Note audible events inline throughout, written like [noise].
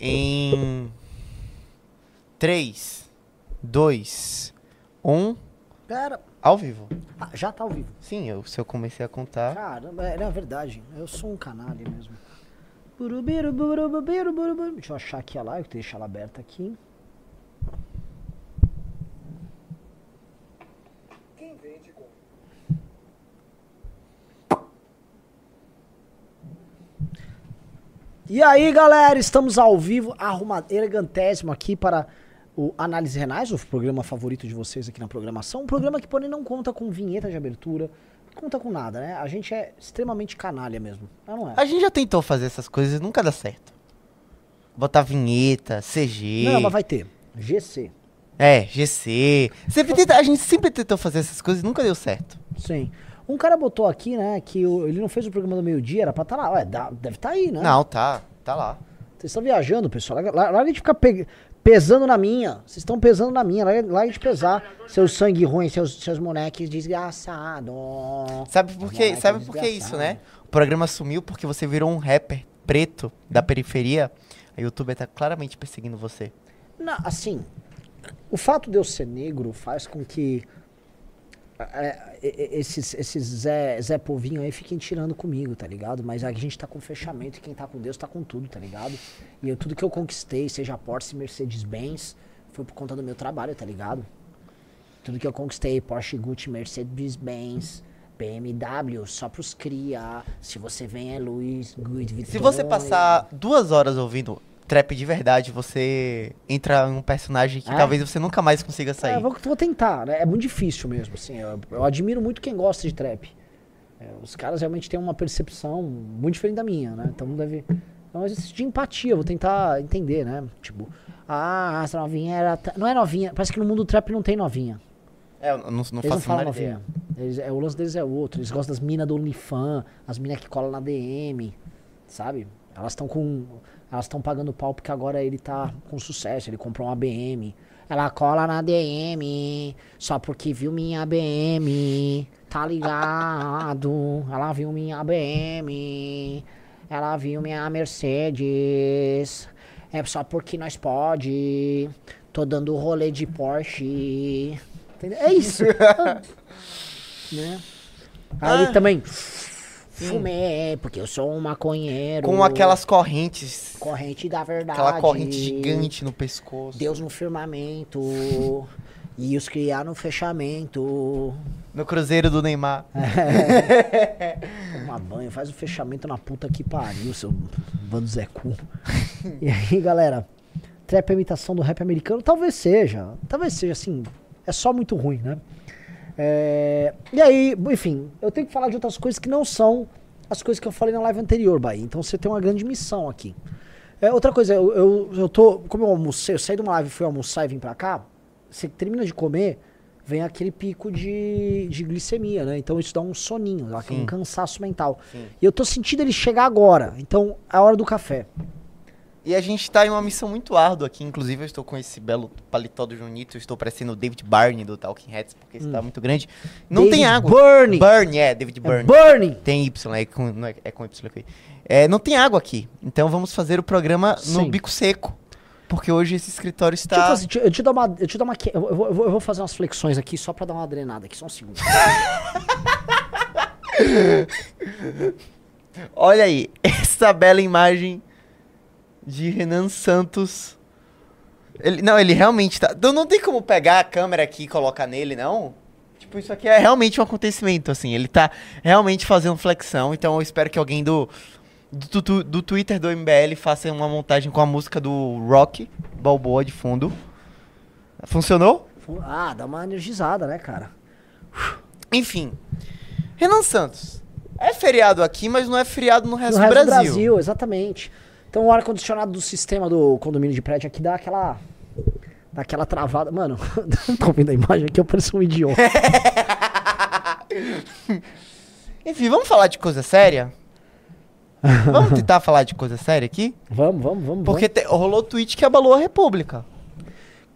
Em 3, 2, 1, Pera. ao vivo. Ah, já tá ao vivo. Sim, eu, se eu comecei a contar. Caramba, é, é verdade. Eu sou um canalha mesmo. Deixa eu achar aqui a live, deixa ela aberta aqui. E aí, galera, estamos ao vivo, arruma, elegantésimo aqui para o Análise Renais, o programa favorito de vocês aqui na programação. Um programa que, porém, não conta com vinheta de abertura, não conta com nada, né? A gente é extremamente canalha mesmo. Mas não é. A gente já tentou fazer essas coisas e nunca dá certo. Botar vinheta, CG. Não, mas vai ter. GC. É, GC. Sempre tenta- a gente sempre tentou fazer essas coisas e nunca deu certo. Sim. Um cara botou aqui, né, que o- ele não fez o programa do meio-dia, era pra estar lá. Ué, dá- deve estar aí, né? Não, tá. Tá lá. Vocês estão viajando, pessoal. Larga, larga de ficar pe- pesando na minha. Vocês estão pesando na minha. Larga, larga de pesar. Seus sangue ruins, seus, seus moleques desgraçados. Sabe por quê? Moleque Sabe por que isso, desgraçado. né? O programa sumiu porque você virou um rapper preto da periferia. A youtuber tá claramente perseguindo você. Não, assim, o fato de eu ser negro faz com que esses, esses Zé, Zé Povinho aí fiquem tirando comigo, tá ligado? Mas a gente tá com fechamento e quem tá com Deus tá com tudo, tá ligado? E eu, tudo que eu conquistei, seja Porsche, Mercedes-Benz, foi por conta do meu trabalho, tá ligado? Tudo que eu conquistei, Porsche, Gucci, Mercedes-Benz, BMW, só pros cria. Se você vem é Luiz, Vuitton. Se você passar duas horas ouvindo trap de verdade, você entra em um personagem que É? talvez você nunca mais consiga É, sair. vou, vou tentar, né? É muito difícil mesmo, assim. Eu, eu admiro muito quem gosta de trap. É, os caras realmente têm uma percepção muito diferente da minha, né? Então deve. É um exercício de empatia, vou tentar entender, né? Tipo, ah, essa novinha era. Não é novinha, parece que no mundo do trap não tem novinha. É, eu não, não Eles não faço a falam novinha. Eles, é, o lance deles é outro. Eles gostam das minas do OnlyFans, as minas que colam na DM, sabe? Elas estão com. Elas estão pagando pau porque agora ele tá com sucesso, ele comprou uma BM. Ela cola na DM, só porque viu minha BM. Tá ligado? Ela viu minha BM. Ela viu minha Mercedes. É só porque nós pode. Tô dando rolê de Porsche. Entendeu? É isso. Ah. [laughs] né? Aí ele também. Fumei, porque eu sou um maconheiro. Com aquelas correntes, Corrente da verdade. aquela corrente gigante no pescoço. Deus no firmamento. [laughs] e os criar no fechamento. No cruzeiro do Neymar. [laughs] Toma banho, faz o fechamento na puta que pariu, seu bando Zé Cu. [laughs] e aí, galera, trap é imitação do rap americano? Talvez seja. Talvez seja, assim, é só muito ruim, né? É, E aí, enfim, eu tenho que falar de outras coisas que não são as coisas que eu falei na live anterior, Bahia. Então você tem uma grande missão aqui. É, outra coisa, eu, eu, eu tô. Como eu almocei, eu saí de uma live, fui almoçar e vim pra cá. Você termina de comer, vem aquele pico de, de glicemia, né? Então isso dá um soninho, dá um cansaço mental. Sim. E eu tô sentindo ele chegar agora. Então é a hora do café. E a gente tá em uma missão muito árdua aqui. Inclusive, eu estou com esse belo paletó do Junito. Eu estou parecendo o David Barney do Talking Heads, porque esse tá muito grande. Não Hum. David tem água. Byrne. Burn, é, David É Burn. Burning! Tem Y, é com, não é, é com Y aqui. É, não tem água aqui. Então vamos fazer o programa no Sim. bico seco. Porque hoje esse escritório Deixa eu, está. fazer, deixa eu te dar uma. Eu, te dar uma eu, vou- eu vou, eu vou fazer umas flexões aqui só pra dar uma drenada aqui, só um segundo. [laughs] Olha aí, [laughs] essa bela imagem de Renan Santos. Ele, não, ele realmente tá. Não, não tem como pegar a câmera aqui e colocar nele, não? Tipo, isso aqui é realmente um acontecimento, assim. Ele tá realmente fazendo flexão. Então eu espero que alguém do, do, tu- do Twitter do MBL faça uma montagem com a música do Rock Balboa de fundo. Funcionou? Ah, dá uma energizada, né, cara? Enfim. Renan Santos. É feriado aqui, mas não é feriado no resto, no do resto Brasil. do Brasil, exatamente. Então o ar-condicionado do sistema do condomínio de prédio aqui dá aquela. Dá aquela travada. Mano, [laughs] tô vendo a imagem aqui, eu pareço um idiota. [laughs] Enfim, vamos falar de coisa séria? [laughs] vamos tentar falar de coisa séria aqui? vamos, vamos, vamos. Porque te- rolou tweet que abalou a República.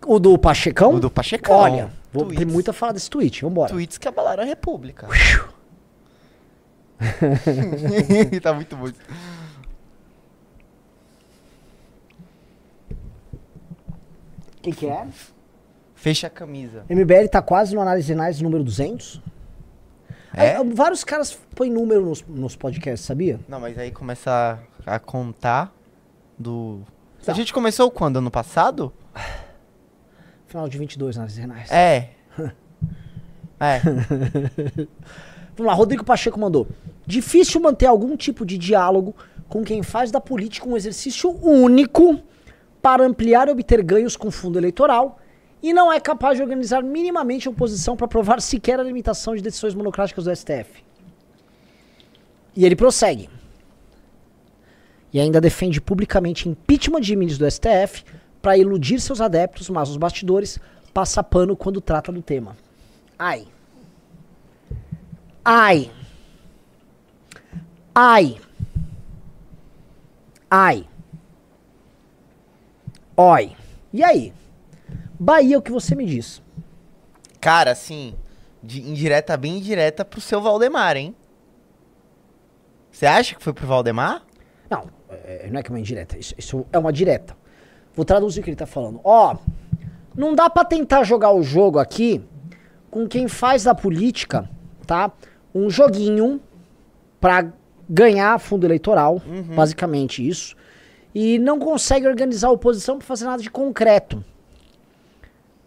O do Pachecão? O do Pachecão. Olha, vou, tem Tweets. muito a falar desse tweet, vambora. Tweets que abalaram a República. tá muito bom. isso. O que, que é? Fecha a camisa. MBL tá quase no análise Renais número 200. É? Aí, vários caras põem número nos, nos podcasts, sabia? Não, mas aí começa a, a contar do. Tá. A gente começou quando? Ano passado? [sighs] Final de 22 análise Renais. É. [laughs] é. [laughs] Vamos lá, Rodrigo Pacheco mandou. Difícil manter algum tipo de diálogo com quem faz da política um exercício único para ampliar e obter ganhos com fundo eleitoral e não é capaz de organizar minimamente a oposição para provar sequer a limitação de decisões monocráticas do STF. E ele prossegue. E ainda defende publicamente impeachment de ministros do STF para iludir seus adeptos, mas os bastidores passa pano quando trata do tema. Ai. Ai. Ai. Ai. Oi. E aí? Bahia, o que você me diz? Cara, assim, de indireta bem indireta pro seu Valdemar, hein? Você acha que foi pro Valdemar? Não, é, não é que é uma indireta. Isso, isso é uma direta. Vou traduzir o que ele tá falando. Ó, não dá pra tentar jogar o jogo aqui com quem faz da política, tá? Um joguinho pra ganhar fundo eleitoral, basicamente isso. E não consegue organizar a oposição pra fazer nada de concreto.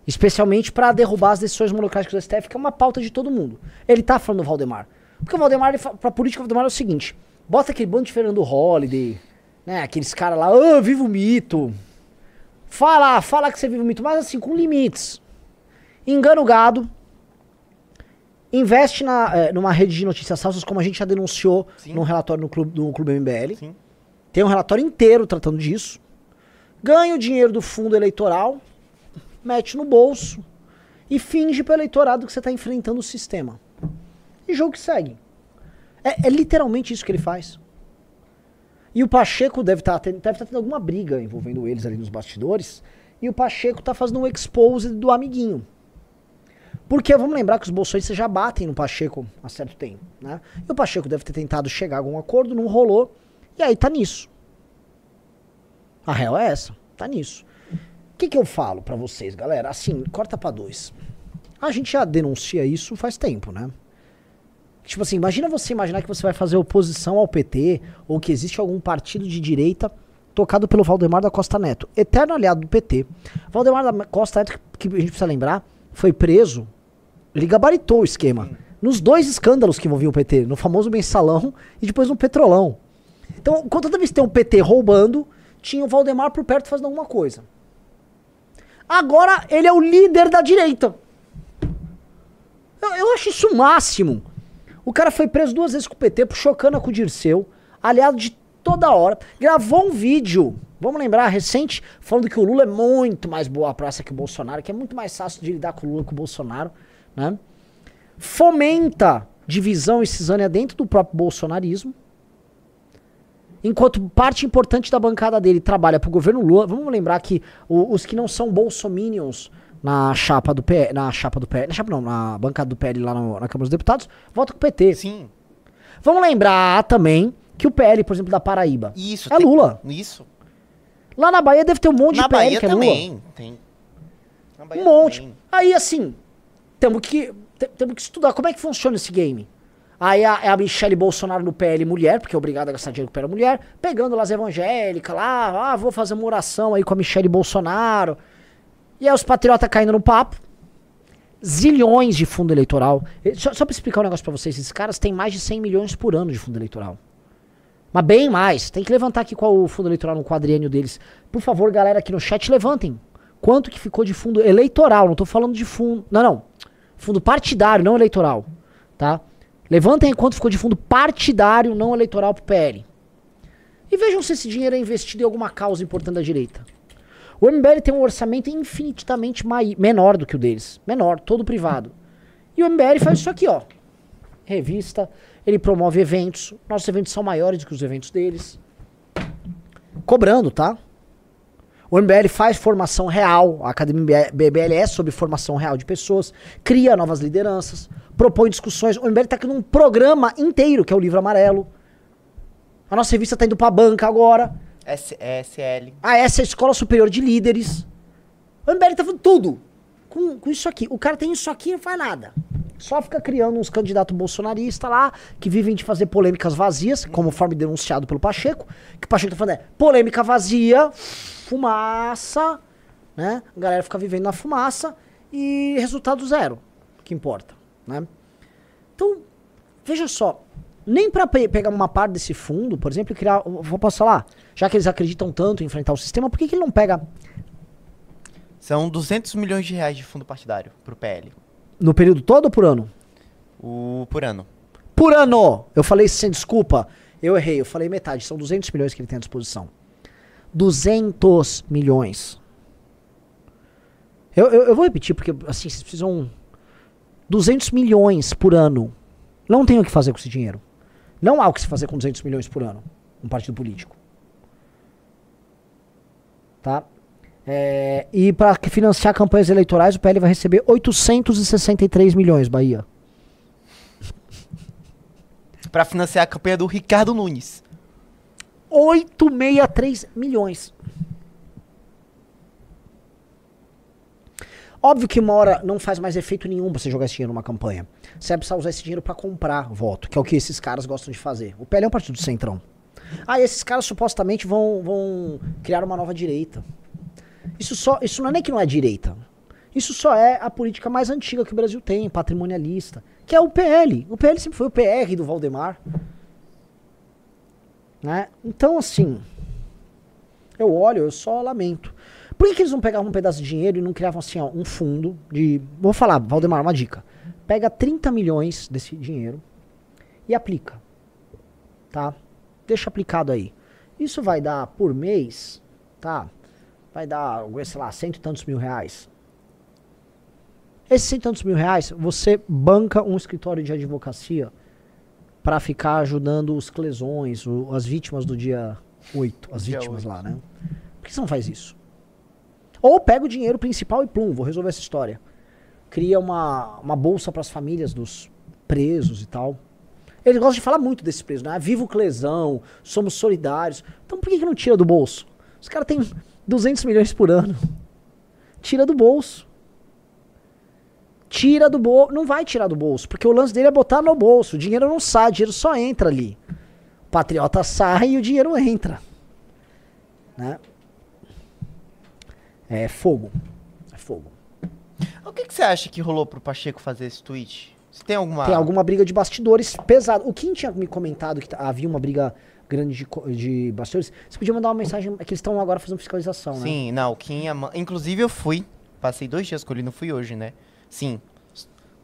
Especialmente pra derrubar as decisões monocráticas do STF, que é uma pauta de todo mundo. Ele tá falando do Valdemar. Porque o Valdemar, fa- pra política, o Valdemar é o seguinte: bota aquele bando de Fernando Holliday, né? Aqueles caras lá, ah, viva o mito. Fala, fala que você vive o mito, mas assim, com limites. Engana o gado. Investe na, eh, numa rede de notícias falsas, como a gente já denunciou Sim. num relatório no clube, no clube MBL. Sim. Tem um relatório inteiro tratando disso. Ganha o dinheiro do fundo eleitoral, mete no bolso e finge pro eleitorado que você tá enfrentando o sistema. E jogo que segue. É, é literalmente isso que ele faz. E o Pacheco deve estar deve tá tendo alguma briga envolvendo eles ali nos bastidores. E o Pacheco tá fazendo um expose do amiguinho. Porque vamos lembrar que os bolsonistas já batem no Pacheco há certo tempo, né? E o Pacheco deve ter tentado chegar a algum acordo, não rolou. E aí tá nisso. A real é essa, tá nisso. O que, que eu falo pra vocês, galera? Assim, corta pra dois. A gente já denuncia isso faz tempo, né? Tipo assim, imagina você imaginar que você vai fazer oposição ao PT ou que existe algum partido de direita tocado pelo Valdemar da Costa Neto, eterno aliado do PT. Valdemar da Costa Neto, que que a gente precisa lembrar, foi preso, ele gabaritou o esquema. Nos dois escândalos que envolviam o PT, no famoso mensalão e depois no petrolão. Então, toda vez que tem um PT roubando, tinha o Valdemar por perto fazendo alguma coisa. Agora ele é o líder da direita. Eu, eu acho isso o máximo. O cara foi preso duas vezes com o PT, puxou cana com o Dirceu, aliado de toda hora. Gravou um vídeo, vamos lembrar, recente, falando que o Lula é muito mais boa praça que o Bolsonaro, que é muito mais fácil de lidar com o Lula que o Bolsonaro, né? Fomenta divisão e cisânia dentro do próprio bolsonarismo. Enquanto parte importante da bancada dele trabalha pro governo Lula, vamos lembrar que o- os que não são bolsominions na chapa do PL, na chapa do PL, na chapa não, na bancada do PL lá no- na Câmara dos Deputados, votam com o PT. Sim. Vamos lembrar também que o PL, por exemplo, da Paraíba, Isso. é tem- Lula. Isso. Lá na Bahia deve ter um monte Na de PL Bahia que é também. Tem. Na Lula. Bahia Um monte. também. Aí assim, temos que te- temos que estudar como é que funciona esse game. Aí a, é a Michelle Bolsonaro no PL mulher, porque é obrigada a gastar dinheiro com PL mulher, pegando lá as evangélicas lá, ah, vou fazer uma oração aí com a Michelle Bolsonaro. E aí os patriotas caindo no papo. Zilhões de fundo eleitoral. Só, só pra explicar um negócio pra vocês, esses caras têm mais de 100 milhões por ano de fundo eleitoral. Mas bem mais. Tem que levantar aqui qual o fundo eleitoral no quadriênio deles. Por favor, galera aqui no chat, levantem. Quanto que ficou de fundo eleitoral? Não tô falando de fundo. Não, não. Fundo partidário, não eleitoral. Tá? Levantem aí quanto ficou de fundo partidário, não eleitoral pro PL. E vejam se esse dinheiro é investido em alguma causa importante da direita. O MBL tem um orçamento infinitamente menor do que o deles. Menor, todo privado. E o MBL faz isso aqui, ó. Revista, ele promove eventos. Nossos eventos são maiores do que os eventos deles. Cobrando, tá? O MBL faz formação real, a Academia BBL é sobre formação real de pessoas, cria novas lideranças, propõe discussões. O MBL tá criando um programa inteiro, que é o Livro Amarelo. A nossa revista tá indo pra banca agora. S SL. Ah, essa é a Escola Superior de Líderes. O MBL tá fazendo tudo. Com, com isso aqui. O cara tem isso aqui e não faz nada. Só fica criando uns candidatos bolsonaristas lá, que vivem de fazer polêmicas vazias, conforme denunciado pelo Pacheco. Que o Pacheco tá falando é polêmica vazia, fumaça, né? A galera fica vivendo na fumaça e resultado zero, que importa, né? Então, veja só, nem para pe pegar uma parte desse fundo, por exemplo, e criar, vou passar lá, já que eles acreditam tanto em enfrentar o sistema, por que, que ele não pega São 200 milhões de reais de fundo partidário pro PL. no período todo ou por ano? O, por ano. Por ano! Eu falei sem desculpa. Eu errei, eu falei metade. São 200 milhões que ele tem à disposição. 200 milhões. Eu, eu, eu vou repetir, porque assim, vocês precisam. 200 milhões por ano. Não tem o que fazer com esse dinheiro. Não há o que se fazer com 200 milhões por ano. Um partido político. Tá? É, e para financiar campanhas eleitorais, o PL vai receber 863 milhões, Bahia. Pra financiar a campanha do Ricardo Nunes. 863 milhões. Óbvio que uma hora não faz mais efeito nenhum você jogar esse dinheiro numa campanha. Você vai precisar usar esse dinheiro pra comprar voto, que é o que esses caras gostam de fazer. O PL é um partido do centrão. Ah, esses caras supostamente vão, vão criar uma nova direita. Isso, só, isso não é nem que não é direita. Isso só é a política mais antiga que o Brasil tem, patrimonialista, que é o PL. O PL sempre foi o PR do Valdemar. Né? Então, assim, eu olho, eu só lamento. Por que, que eles não pegavam um pedaço de dinheiro e não criavam assim, ó, um fundo de. Vou falar, Valdemar, uma dica. Pega 30 milhões desse dinheiro e aplica. Tá? Deixa aplicado aí. Isso vai dar por mês, tá? Vai dar, sei lá, cento e tantos mil reais. Esses cento e tantos mil reais, você banca um escritório de advocacia para ficar ajudando os clesões, o- as vítimas do dia 8, as Dia vítimas 8. lá, né? Por que você não faz isso? Ou pega o dinheiro principal e plum, vou resolver essa história. Cria uma, uma bolsa para as famílias dos presos e tal. Eles gostam de falar muito desses presos, né? Ah, Viva o Clesão, somos solidários. Então por que, que não tira do bolso? Os caras têm 200 milhões por ano. Tira do bolso. Tira do bolso. Não vai tirar do bolso, porque o lance dele é botar no bolso. O dinheiro não sai, o dinheiro só entra ali. O patriota sai e o dinheiro entra. Né? É fogo. É fogo. O que, que você acha que rolou pro Pacheco fazer esse tweet? Você tem alguma. Tem alguma briga de bastidores pesada. O Kim tinha me comentado que havia uma briga grande de, de bastidores. Você podia mandar uma mensagem é que eles estão agora fazendo fiscalização, né? Sim, não, o Kim. ama- Inclusive eu fui. Passei dois dias com ele, não fui hoje, né? Sim.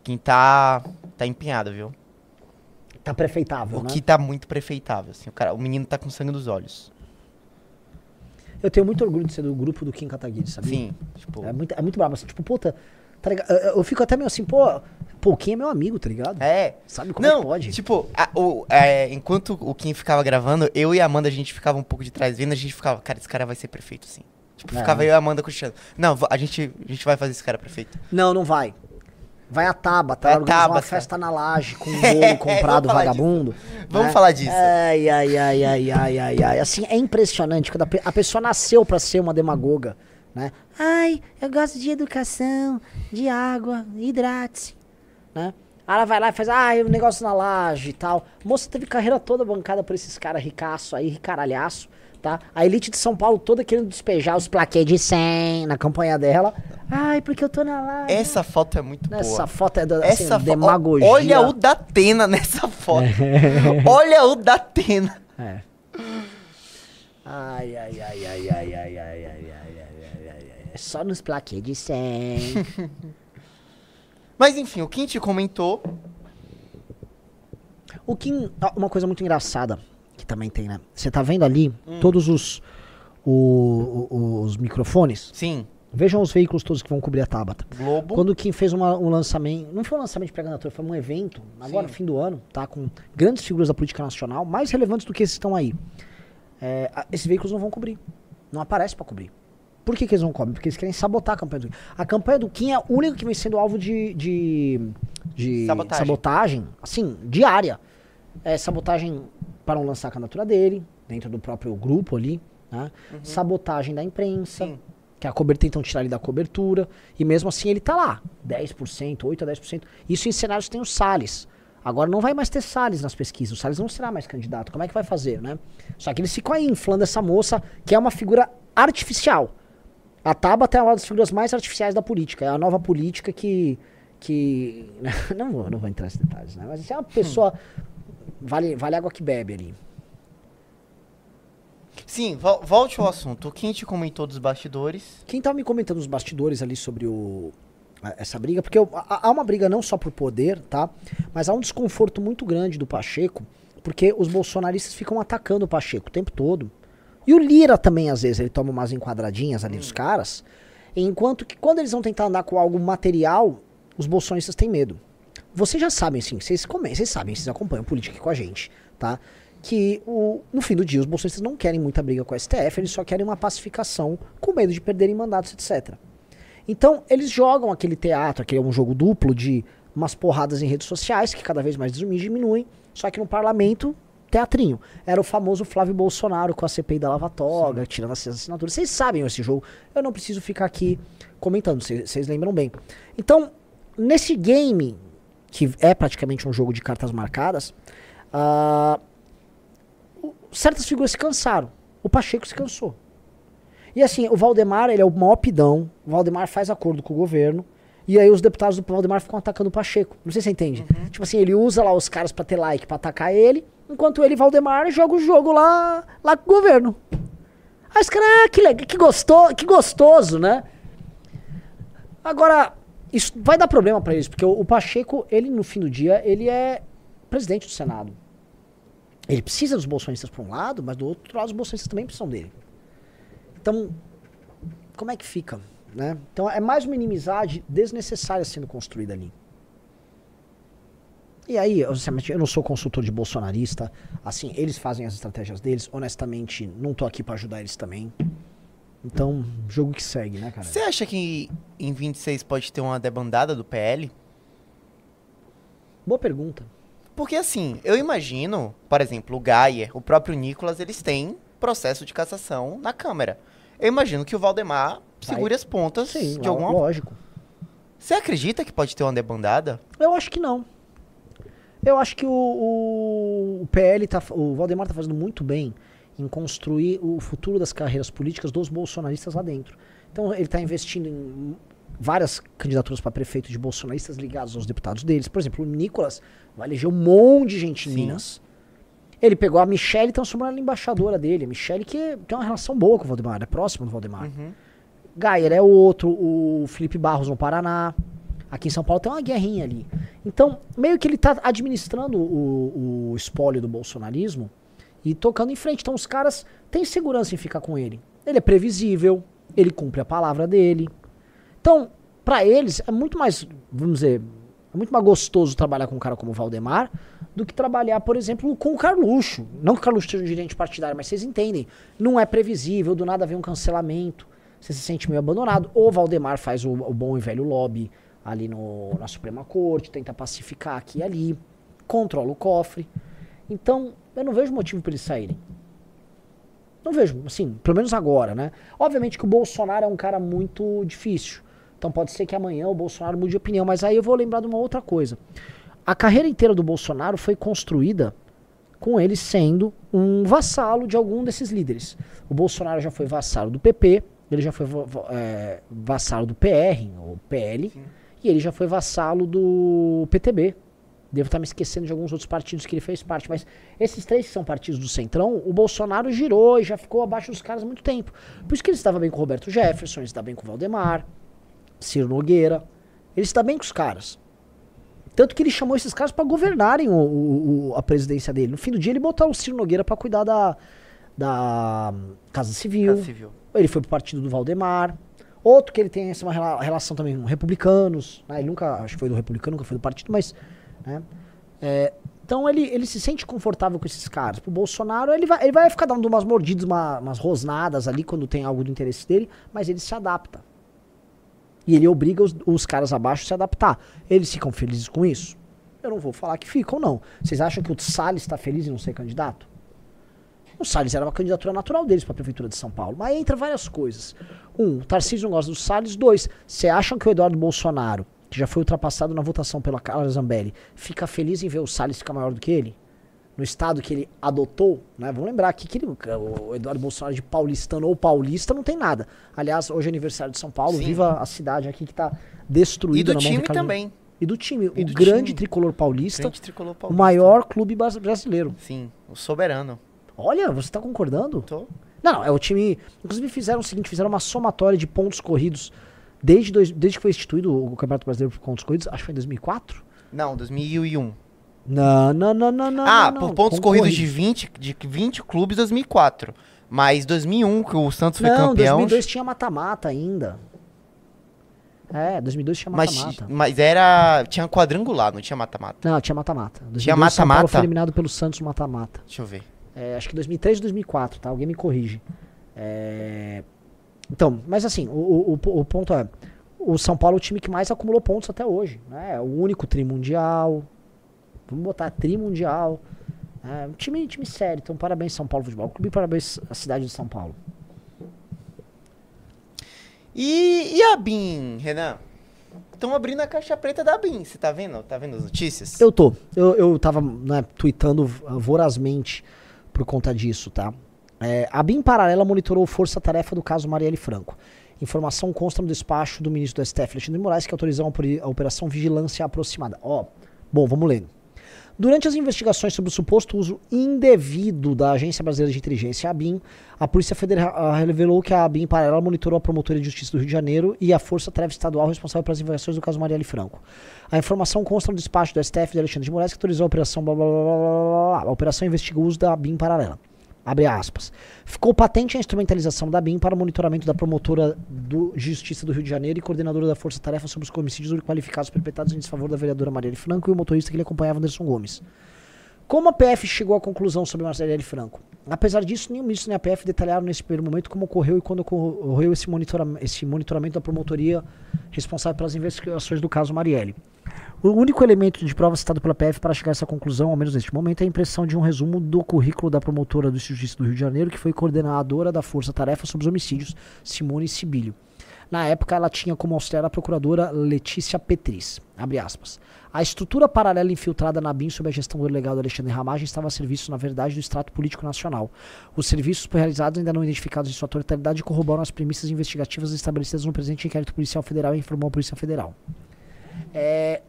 Kim tá. tá empenhado, viu? Tá prefeitável, O né? que tá muito prefeitável, assim. O, cara, o menino tá com sangue nos olhos. Eu tenho muito orgulho de ser do grupo do Kim Kataguiri, sabia? Sim, tipo. É muito, é muito brabo, assim, tipo, puta, tá ligado? Eu, eu fico até meio assim, pô, pô, o Kim é meu amigo, tá ligado? É. Sabe como é Não, que pode? tipo, a- o, é, enquanto o Kim ficava gravando, eu e a Amanda, a gente ficava um pouco de trás vendo, a gente ficava, cara, esse cara vai ser prefeito, sim. Tipo, É. ficava eu e a Amanda cochichando. Não, a gente, a gente vai fazer esse cara prefeito. Não, não vai. Vai a Tabata, Vai ela organizou uma Tabata. festa na laje com [laughs] um É, bolo comprado, vamos vagabundo. Vamos né? falar disso. Ai, ai, ai, ai, ai, ai, ai. Assim, é impressionante quando a, pe- a pessoa nasceu pra ser uma demagoga, né? Ai, eu gosto de educação, de água, hidrate-se, né? Aí ela vai lá e faz, ah, o negócio na laje e tal. Moça teve carreira toda bancada por esses caras ricaço aí, ricaralhaço, tá? A elite de São Paulo toda querendo despejar os plaquês de 100 na campanha dela. Ai, porque eu tô na laje. Essa foto é muito Essa boa. foto é da assim, Essa demagogia. Olha o Datena nessa foto. Olha o Datena. É. Ai, ai, ai, ai, ai, ai, ai, ai, ai, ai, ai, ai. Só nos plaquês de 100. Mas enfim, o Kim te comentou. o Kim, ah, uma coisa muito engraçada também tem, né? Você tá vendo ali Hum. todos os, o- o- os microfones? Sim, Vejam os veículos todos que vão cobrir a Tabata. Globo. Quando o Kim fez uma- um lançamento, não foi um lançamento de pré-candidatura, foi um evento, agora Sim. fim do ano, tá? Com grandes figuras da política nacional, mais relevantes do que esses que estão aí. É, a- esses veículos não vão cobrir. Não aparece pra cobrir. Por que, que eles não cobrem? Porque eles querem sabotar a campanha do Kim. A campanha do Kim é a única que vem sendo alvo de, de, de Sabotagem. sabotagem, assim, diária. É, sabotagem para não lançar a candidatura dele, dentro do próprio grupo ali. Né? Sabotagem da imprensa. Sim. Que a cobertura tentam tirar ele da cobertura. E mesmo assim ele tá lá. 10%, 8 a 10%. Isso em cenários tem o Salles. Agora não vai mais ter Salles nas pesquisas. O Salles não será mais candidato. Como é que vai fazer, né? Só que eles ficam aí inflando essa moça, que é uma figura artificial. A Tabata é uma das figuras mais artificiais da política. É a nova política que. que [laughs] não, vou, não vou entrar nesses detalhes, né? Mas assim, é uma pessoa. Vale, vale água que bebe ali. Sim, vol volte ao assunto. Quem te comentou dos bastidores? Quem tava me comentando nos bastidores ali sobre o, essa briga, porque há uma briga não só por poder, tá? Mas há um desconforto muito grande do Pacheco, porque os bolsonaristas ficam atacando o Pacheco o tempo todo. E o Lira também, às vezes, ele toma umas enquadradinhas ali hum. dos caras. Enquanto que quando eles vão tentar andar com algo material, os bolsonaristas têm medo. Vocês já sabem, sim, vocês, comem, vocês sabem, vocês acompanham política aqui com a gente, tá? Que o, no fim do dia os bolsonaristas não querem muita briga com o STF, eles só querem uma pacificação com medo de perderem mandatos, etc. Então, eles jogam aquele teatro, que é um jogo duplo de umas porradas em redes sociais, que cada vez mais diminuem, só que no parlamento teatrinho. Era o famoso Flávio Bolsonaro com a CPI da Lava Toga, Sim. tirando as assinaturas. Vocês sabem esse jogo. Eu não preciso ficar aqui comentando, vocês lembram bem. Então, nesse game, que é praticamente um jogo de cartas marcadas, uh, certas figuras se cansaram. O Pacheco se cansou. E assim, o Valdemar, ele é o maior pidão. O Valdemar faz acordo com o governo. E aí os deputados do Valdemar ficam atacando o Pacheco. Não sei se você entende. Uhum. Tipo assim, ele usa lá os caras pra ter like, pra atacar ele. Enquanto ele, Valdemar, joga o jogo lá, lá com o governo. Aí os caras, ah, que, legal, que, gostoso, que gostoso, né? Agora, isso vai dar problema para eles, porque o, o, Pacheco, ele no fim do dia, ele é presidente do Senado. Ele precisa dos bolsonistas por um lado, mas do outro lado os bolsonistas também precisam dele. Então, como é que fica? Né? Então é mais uma inimizade desnecessária sendo construída ali. E aí, eu, eu não sou consultor de bolsonarista, assim, eles fazem as estratégias deles, honestamente, não tô aqui para ajudar eles também. Então, jogo que segue, né, cara? Você acha que em 26 pode ter uma debandada do PL? Boa pergunta. Porque assim, eu imagino, por exemplo, o Gaia, o próprio Nicolas, eles têm processo de cassação na Câmara. Eu imagino que o Valdemar segure as pontas Sim, de alguma Lógico. Você acredita que pode ter uma debandada? Eu acho que não. Eu acho que o, o, o PL tá. O Valdemar tá fazendo muito bem em construir o futuro das carreiras políticas dos bolsonaristas lá dentro. Então ele está investindo em várias candidaturas para prefeito de bolsonaristas ligados aos deputados deles. Por exemplo, o Nicolas vai eleger um monte de gente em. Minas. Ele pegou a Michelle e transformou ela em embaixadora dele. A Michelle que tem uma relação boa com o Valdemar, é próximo do Valdemar. Uhum. Gayer é outro, o Felipe Barros no Paraná. Aqui em São Paulo tem uma guerrinha ali. Então, meio que ele está administrando o, o espólio do bolsonarismo e tocando em frente. Então, os caras têm segurança em ficar com ele. Ele é previsível, ele cumpre a palavra dele. Então, para eles, é muito mais, vamos dizer, é muito mais gostoso trabalhar com um cara como o Valdemar do que trabalhar, por exemplo, com o Carluxo. Não que o Carluxo seja um dirigente partidário, mas vocês entendem. Não é previsível, do nada vem um cancelamento. Você se sente meio abandonado. Ou o Valdemar faz o, o bom e velho lobby ali no, na Suprema Corte, tenta pacificar aqui e ali, controla o cofre. Então, eu não vejo motivo para eles saírem. Não vejo, assim, pelo menos agora, né? Obviamente que o Bolsonaro é um cara muito difícil. Então pode ser que amanhã o Bolsonaro mude de opinião, mas aí eu vou lembrar de uma outra coisa. A carreira inteira do Bolsonaro foi construída com ele sendo um vassalo de algum desses líderes. O Bolsonaro já foi vassalo do PP, ele já foi é, vassalo do PR, ou PL, Sim. E ele já foi vassalo do PTB. Devo estar me esquecendo de alguns outros partidos que ele fez parte, mas esses três que são partidos do Centrão, o Bolsonaro girou e já ficou abaixo dos caras há muito tempo. Por isso que ele estava bem com o Roberto Jefferson, ele está bem com o Valdemar, Ciro Nogueira. Ele está bem com os caras. Tanto que ele chamou esses caras para governarem o, o, a presidência dele. No fim do dia, ele botou o Ciro Nogueira para cuidar da, da Casa Civil. Casa Civil. Ele foi pro partido do Valdemar. Outro que ele tem essa uma relação também com republicanos, né? ele nunca, acho que foi do republicano, nunca foi do partido, mas, né? É, então ele, ele se sente confortável com esses caras. Pro Bolsonaro, ele vai, ele vai ficar dando umas mordidas, uma, umas rosnadas ali quando tem algo do interesse dele, mas ele se adapta. E ele obriga os, os caras abaixo a se adaptar. Eles ficam felizes com isso? Eu não vou falar que ficam, não. Vocês acham que o Salles está feliz em não ser candidato? O Salles era uma candidatura natural deles para a prefeitura de São Paulo, mas entra várias coisas. Um, o Tarcísio não gosta do Salles. Dois, você acham que o Eduardo Bolsonaro, que já foi ultrapassado na votação pela Carla Zambelli, fica feliz em ver o Salles ficar maior do que ele? No estado que ele adotou, né? Vamos lembrar aqui que ele, o Eduardo Bolsonaro de paulistano ou paulista não tem nada. Aliás, hoje é aniversário de São Paulo, Sim. viva a cidade aqui que tá E destruída do na mão time Ricardo- também. E do time, E o do grande time. tricolor paulista, Grande tricolor o paulista. maior clube brasileiro. Sim, o soberano. Olha, você tá concordando? Tô. Não, não, é o time. Inclusive fizeram o seguinte: fizeram uma somatória de pontos corridos desde, dois- desde que foi instituído o Campeonato Brasileiro por pontos corridos, acho que foi em 2004. Não, 2001. Não, não, não, não, não. ah, não, por não, pontos corridos de 20, de 20 clubes 2004. Mas 2001, que o Santos foi Não, campeão. 2002 tinha mata-mata ainda. É, 2002 tinha mas, mata-mata. mas era. Tinha quadrangular, não tinha mata-mata. Não, tinha mata-mata. 2002, Tinha mata-mata? foi eliminado pelo Santos mata-mata. Deixa eu ver. É, acho que 2003 ou 2004, tá? Alguém me corrige. É, Então, mas assim, o, o, o- ponto é: o São Paulo é o time que mais acumulou pontos até hoje. Né? É o único trimundial. Vamos botar trimundial. É um time, time sério. Então, parabéns, São Paulo Futebol Clube. Parabéns à cidade de São Paulo. E, e a BIM, Renan? Estão abrindo a caixa preta da BIM, você tá vendo? Tá vendo as notícias? Eu tô. Eu, eu tava né, tweetando vorazmente por conta disso, tá? É, a BIM Paralela monitorou força-tarefa do caso Marielle Franco. Informação consta no despacho do ministro do STF, Alexandre Moraes, que autorizou a operação Vigilância Aproximada. Ó, bom, vamos ler. Durante as investigações sobre o suposto uso indevido da Agência Brasileira de Inteligência, a ABIN, a Polícia Federal ah, revelou que a ABIN Paralela monitorou a Promotoria de Justiça do Rio de Janeiro e a Força Tarefa Estadual responsável pelas investigações do caso Marielle Franco. A informação consta no despacho do STF de Alexandre de Moraes, que autorizou a operação blá, blá, blá, blá, blá. A operação investiga o uso da ABIN Paralela. Abre aspas. Ficou patente a instrumentalização da BIM para monitoramento da promotora do Justiça do Rio de Janeiro e coordenadora da Força Tarefa sobre os homicídios qualificados perpetrados em desfavor da vereadora Marielle Franco e o motorista que ele acompanhava, Anderson Gomes. Como a PF chegou à conclusão sobre Marielle Franco? Apesar disso, nem o ministro nem a PF detalharam nesse primeiro momento como ocorreu e quando ocorreu esse, monitora esse monitoramento da promotoria responsável pelas investigações do caso Marielle. O único elemento de prova citado pela PF para chegar a essa conclusão, ao menos neste momento, é a impressão de um resumo do currículo da promotora do Justiça do Rio de Janeiro, que foi coordenadora da Força Tarefa sobre os Homicídios, Simone Sibilho. Na época, ela tinha como auxiliar a procuradora Letícia Petris. A estrutura paralela infiltrada na BIM sob a gestão do delegado Alexandre Ramagem estava a serviço, na verdade, do extrato político nacional. Os serviços realizados, ainda não identificados em sua totalidade, corroboram as premissas investigativas estabelecidas no presente inquérito policial federal e informou a Polícia Federal. É,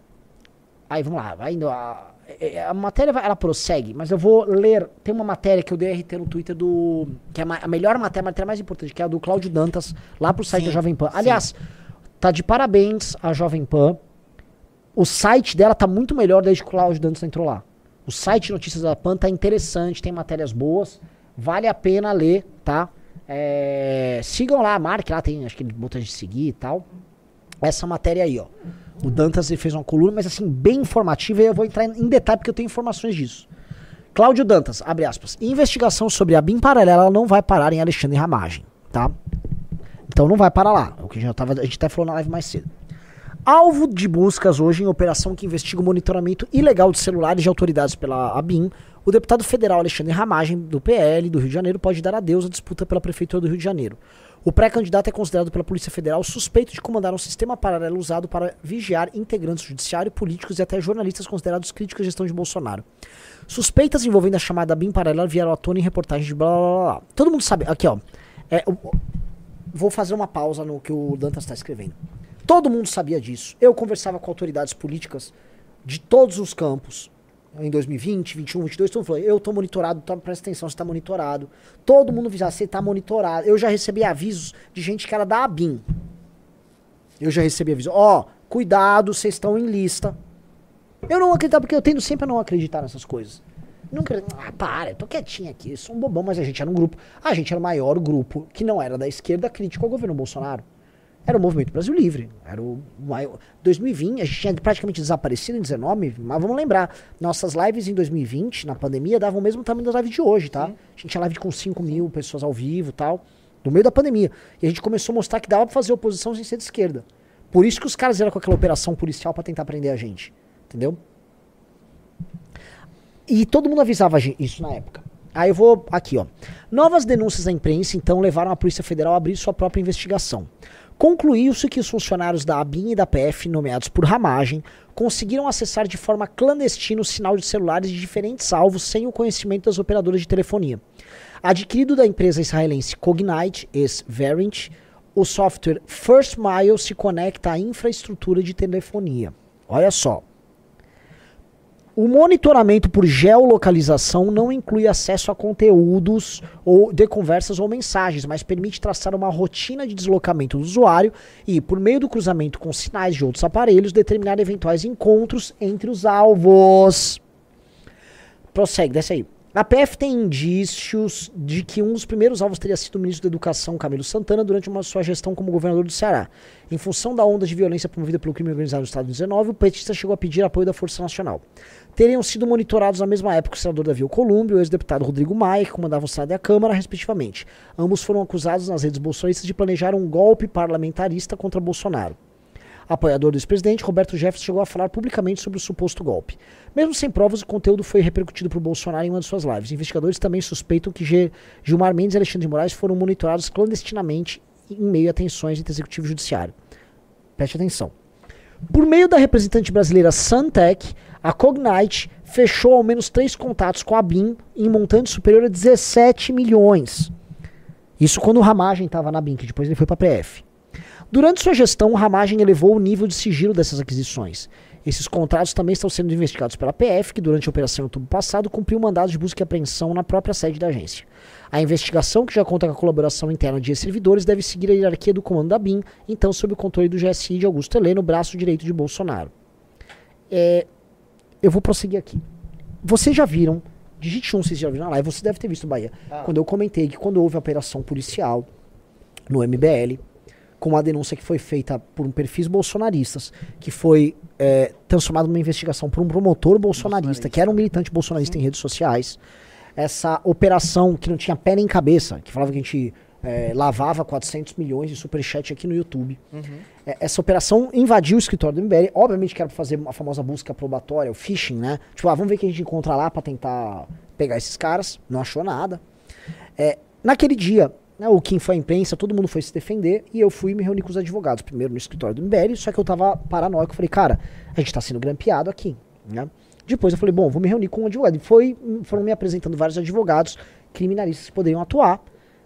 Aí vamos lá, vai indo. A, é, a matéria ela prossegue, mas eu vou ler. Tem uma matéria que eu dei RT no Twitter do. Que é a, melhor matéria, a matéria mais importante, que é a do Cláudio Dantas, lá pro site Sim, da Jovem Pan. sim. Aliás, tá de parabéns a Jovem Pan. O site dela tá muito melhor desde que o Cláudio Dantas entrou lá. O site notícias da Pan tá interessante, tem matérias boas, vale a pena ler, tá? É, sigam lá, marque lá, tem acho que ele botão de seguir e tal. Essa matéria aí, ó. O Dantas fez uma coluna, mas assim, bem informativa, e eu vou entrar em detalhe porque eu tenho informações disso. Cláudio Dantas, abre aspas. Investigação sobre a BIM paralela ela não vai parar em Alexandre Ramagem, tá? Então não vai parar lá. É o que já tava, a gente até falou na live mais cedo. Alvo de buscas hoje em operação que investiga o monitoramento ilegal de celulares de autoridades pela ABIN, o deputado federal Alexandre Ramagem, do PL do Rio de Janeiro, pode dar adeus à disputa pela Prefeitura do Rio de Janeiro. O pré-candidato é considerado pela Polícia Federal suspeito de comandar um sistema paralelo usado para vigiar integrantes do judiciário, políticos e até jornalistas considerados críticos à gestão de Bolsonaro. Suspeitas envolvendo a chamada BIM paralela vieram à tona em reportagens de blá blá blá. Todo mundo sabe. Aqui, ó. É, vou fazer uma pausa no que o Dantas está escrevendo. Todo mundo sabia disso. Eu conversava com autoridades políticas de todos os campos. Em 2020, 21, 22, todo mundo falou: eu tô monitorado, tá, presta atenção, você tá monitorado. Todo mundo avisava, você tá monitorado. Eu já recebi avisos de gente que era da ABIN. Eu já recebi aviso: ó, cuidado, vocês estão em lista. Eu não acreditava, porque eu tendo sempre a não acreditar nessas coisas. Nunca. Ah, para, eu tô quietinho aqui, sou um bobão, mas a gente era um grupo. A gente era o maior grupo que não era da esquerda crítico ao governo Bolsonaro. Era o Movimento Brasil Livre. Era o maior. 2020, a gente tinha praticamente desaparecido em 19, mas vamos lembrar, nossas lives em 2020, na pandemia, davam o mesmo tamanho das lives de hoje, tá? A gente tinha live com 5 mil pessoas ao vivo e tal, no meio da pandemia. E a gente começou a mostrar que dava pra fazer oposição sem ser de esquerda. Por isso que os caras eram com aquela operação policial pra tentar prender a gente. Entendeu? E todo mundo avisava isso na época. Aí eu vou aqui, ó. Novas denúncias da imprensa então levaram a Polícia Federal a abrir sua própria investigação. Concluiu-se que os funcionários da ABIN e da PF, nomeados por ramagem, conseguiram acessar de forma clandestina o sinal de celulares de diferentes alvos sem o conhecimento das operadoras de telefonia. Adquirido da empresa israelense Cognite, ex-Verint, o software First Mile se conecta à infraestrutura de telefonia. Olha só. O monitoramento por geolocalização não inclui acesso a conteúdos ou de conversas ou mensagens, mas permite traçar uma rotina de deslocamento do usuário e, por meio do cruzamento com sinais de outros aparelhos, determinar eventuais encontros entre os alvos. Prossegue, desce aí. A PF tem indícios de que um dos primeiros alvos teria sido o ministro da Educação, Camilo Santana, durante uma sua gestão como governador do Ceará. Em função da onda de violência promovida pelo crime organizado no Estado de 19, o petista chegou a pedir apoio da Força Nacional. Teriam sido monitorados na mesma época o senador Davi Alcolumbre e o ex-deputado Rodrigo Maia, que comandavam o Senado e a Câmara, respectivamente. Ambos foram acusados nas redes bolsonaristas de planejar um golpe parlamentarista contra Bolsonaro apoiador do ex-presidente, Roberto Jefferson chegou a falar publicamente sobre o suposto golpe. Mesmo sem provas, o conteúdo foi repercutido por Bolsonaro em uma de suas lives. Investigadores também suspeitam que Gilmar Mendes e Alexandre de Moraes foram monitorados clandestinamente em meio a tensões entre executivo e judiciário. Preste atenção. Por meio da representante brasileira Suntec, a Cognite fechou ao menos três contatos com a BIM em montante superior a 17 milhões. Isso quando o Ramagem estava na BIM, que depois ele foi para a PF. Durante sua gestão, o Ramagem elevou o nível de sigilo dessas aquisições. Esses contratos também estão sendo investigados pela PF, que durante a operação em outubro passado cumpriu mandado de busca e apreensão na própria sede da agência. A investigação, que já conta com a colaboração interna de servidores, deve seguir a hierarquia do comando da BIM, então sob o controle do GSI de Augusto Heleno, braço direito de Bolsonaro. É, eu vou prosseguir aqui. Vocês já viram, digite um, vocês já viram na live, você deve ter visto Bahia, ah. quando eu comentei que quando houve a operação policial no MBL, com uma denúncia que foi feita por um perfis bolsonaristas, que foi é, transformado numa investigação por um promotor bolsonarista, bolsonarista. que era um militante bolsonarista em redes sociais. Essa operação que não tinha pé nem cabeça, que falava que a gente é, lavava 400 milhões de superchat aqui no YouTube. Uhum. É, essa operação invadiu o escritório do MBL. Obviamente que era pra fazer a famosa busca probatória, o phishing, né? Tipo, ah, vamos ver o que a gente encontra lá para tentar pegar esses caras. Não achou nada. É, naquele dia, né, o Kim foi à imprensa, todo mundo foi se defender e eu fui me reunir com os advogados. Primeiro no escritório do MBL, só que eu tava paranoico. Falei, cara, a gente tá sendo grampeado aqui, né? Depois eu falei, bom, vou me reunir com um advogado. E foi, foram me apresentando vários advogados criminalistas que poderiam atuar.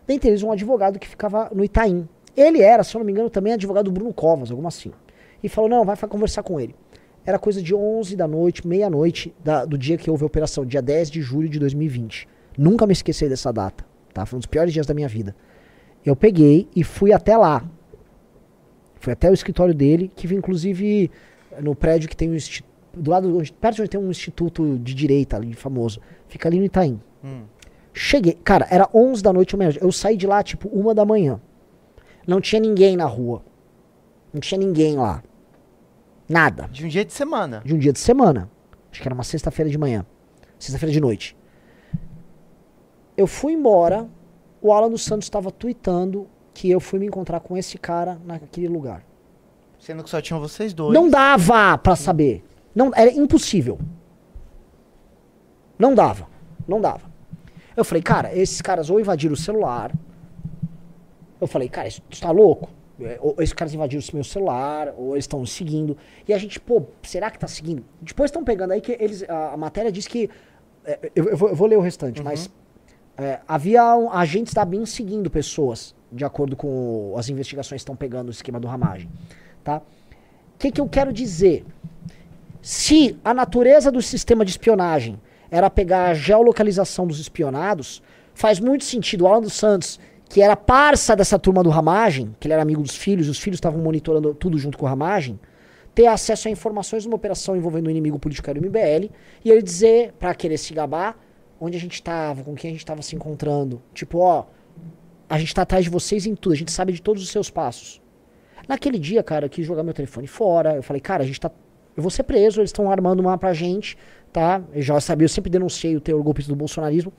Dentre eles um advogado que ficava no Itaim. Ele era, se eu não me engano, também advogado do Bruno Covas, alguma assim. E falou, não, vai conversar com ele. Era coisa de 11 da noite, meia-noite do dia que houve a operação, dia 10 de julho de 2020. Nunca me esqueci dessa data, tá? Foi um dos piores dias da minha vida. Eu peguei e fui até lá. Fui até o escritório dele, que inclusive no prédio que tem um do lado perto de onde tem um instituto de direita ali, famoso. Fica ali no Itaim. Hum. Cheguei, cara, era 11 da noite, eu saí de lá tipo uma da manhã. Não tinha ninguém na rua. Não tinha ninguém lá. Nada. De um dia de semana. De um dia de semana. Acho que era uma sexta-feira de manhã. Sexta-feira de noite. Eu fui embora, o Alan dos Santos estava tweetando que eu fui me encontrar com esse cara naquele lugar. Sendo que só tinham vocês dois. Não dava para saber. Não, era impossível. Não dava. Não dava. Eu falei, cara, esses caras ou invadiram o celular. Eu falei, cara, isso tá louco? É, ou esses caras invadiram o meu celular, ou eles estão seguindo. E a gente, pô, será que tá seguindo? Depois estão pegando aí que eles. A, a matéria diz que. É, eu, eu, vou, eu, vou, ler o restante, uhum. mas é, havia um, agentes da BIM seguindo pessoas, de acordo com as investigações que estão pegando o esquema do ramagem. Tá? O que, que eu quero dizer? Se a natureza do sistema de espionagem era pegar a geolocalização dos espionados, faz muito sentido o Alan dos Santos, que era parça dessa turma do ramagem, que ele era amigo dos filhos, os filhos estavam monitorando tudo junto com o ramagem, ter acesso a informações de uma operação envolvendo o inimigo político era o MBL, e ele dizer, para querer se gabar, onde a gente estava, com quem a gente estava se encontrando. Tipo, ó, a gente tá atrás de vocês em tudo, a gente sabe de todos os seus passos. Naquele dia, cara, eu quis jogar meu telefone fora. Eu falei, cara, a gente tá. Eu vou ser preso, eles estão armando uma pra gente, tá? Eu já sabia, eu sempre denunciei o teor golpista do bolsonarismo.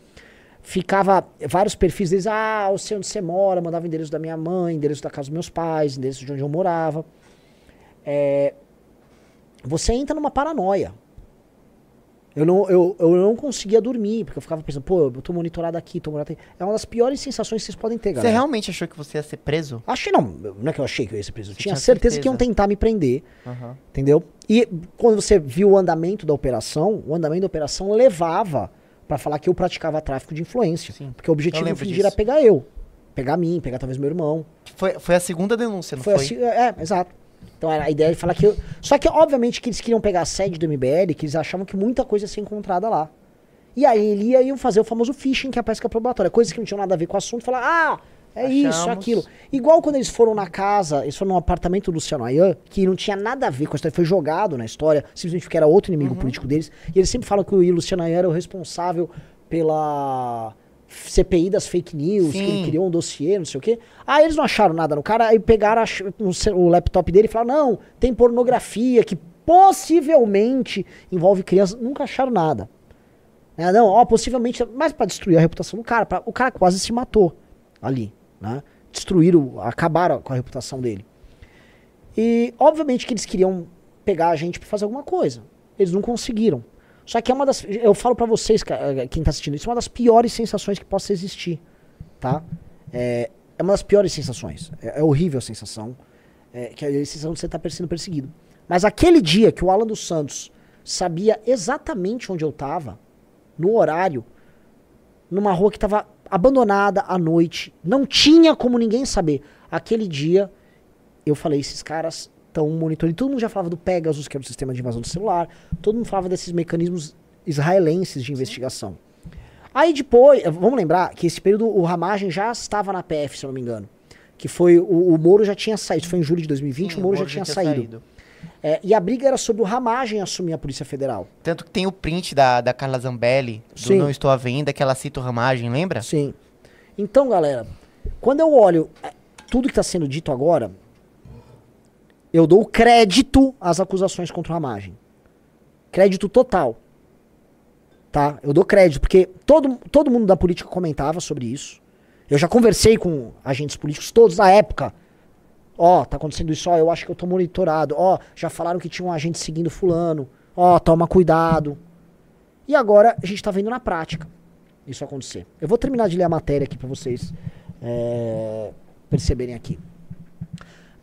Ficava vários perfis deles, ah, eu sei onde você mora, mandava endereço da minha mãe, endereço da casa dos meus pais, endereço de onde eu morava. É, você entra numa paranoia. Eu não, eu, eu não conseguia dormir, porque eu ficava pensando, pô, eu tô monitorado aqui, tô monitorado aqui. É uma das piores sensações que vocês podem ter, Você galera. realmente achou que você ia ser preso? Achei não, não é que eu achei que eu ia ser preso. Eu Você tinha tinha certeza, que iam certeza. tentar me prender, Aham. entendeu? E quando você viu o andamento da operação, o andamento da operação levava pra falar que eu praticava tráfico de influência. Sim, Porque o objetivo fingir era pegar eu. Pegar mim, pegar talvez meu irmão. Foi, foi a segunda denúncia, não Foi, foi? assim, é, é, exato. Então era a ideia de falar que eu. Só que, obviamente, que eles queriam pegar a sede do MBL, que eles achavam que muita coisa ia ser encontrada lá. E aí ele ia fazer o famoso phishing, que é a pesca probatória. Coisas que não tinham nada a ver com o assunto, falar, ah, é isso, Achamos. aquilo. Igual quando eles foram na casa, eles foram no apartamento do Luciano Ayan, que não tinha nada a ver com a história, foi jogado na história, simplesmente porque era outro inimigo Uhum. político deles. E eles sempre falam que o Luciano Ayan era o responsável pela CPI das fake news, que ele Sim. criou um dossiê, não sei o quê. Aí eles não acharam nada no cara, aí pegaram o laptop dele e falaram, não, tem pornografia que possivelmente envolve crianças. Nunca acharam nada. É, não, ó, possivelmente, mas pra destruir a reputação do cara, pra- o cara quase se matou ali, né? Destruíram, acabaram com a reputação dele. E obviamente que eles queriam pegar a gente pra fazer alguma coisa. Eles não conseguiram. Só que é uma das, eu falo pra vocês, eh, quem tá assistindo isso, é uma das piores sensações que possa existir, tá? É, é uma das piores sensações. É, é horrível a sensação, é, que é a sensação de você estar sendo perseguido. Mas aquele dia que o Alan dos Santos sabia exatamente onde eu tava, no horário, numa rua que estava abandonada à noite, não tinha como ninguém saber. Aquele dia, eu falei, esses caras estão monitorando. Todo mundo já falava do Pegasus, que era o sistema de invasão do celular. Todo mundo falava desses mecanismos israelenses de investigação. Aí depois, eh, vamos lembrar que esse período o Ramagem já estava na PF, se eu não me engano. Que foi, o, o Moro já tinha saído, foi em julho de 2020, Sim, o Moro já tinha saído. É, e a briga era sobre o Ramagem assumir a Polícia Federal. Tanto que tem o print da, da Carla Zambelli, do Sim. Não Estou à Venda, que ela cita o Ramagem, lembra? Sim. Então, galera, quando eu olho eh, tudo que está sendo dito agora, eu dou crédito às acusações contra o Ramagem. Crédito total. Tá? Eu dou crédito, porque todo, todo mundo da política comentava sobre isso. Eu já conversei com agentes políticos todos da época. Ó, tá acontecendo isso, ó, eu acho que eu tô monitorado. Ó, já falaram que tinha um agente seguindo fulano. Ó, toma cuidado. E agora a gente tá vendo na prática isso acontecer. Eu vou terminar de ler a matéria aqui para vocês é, perceberem aqui.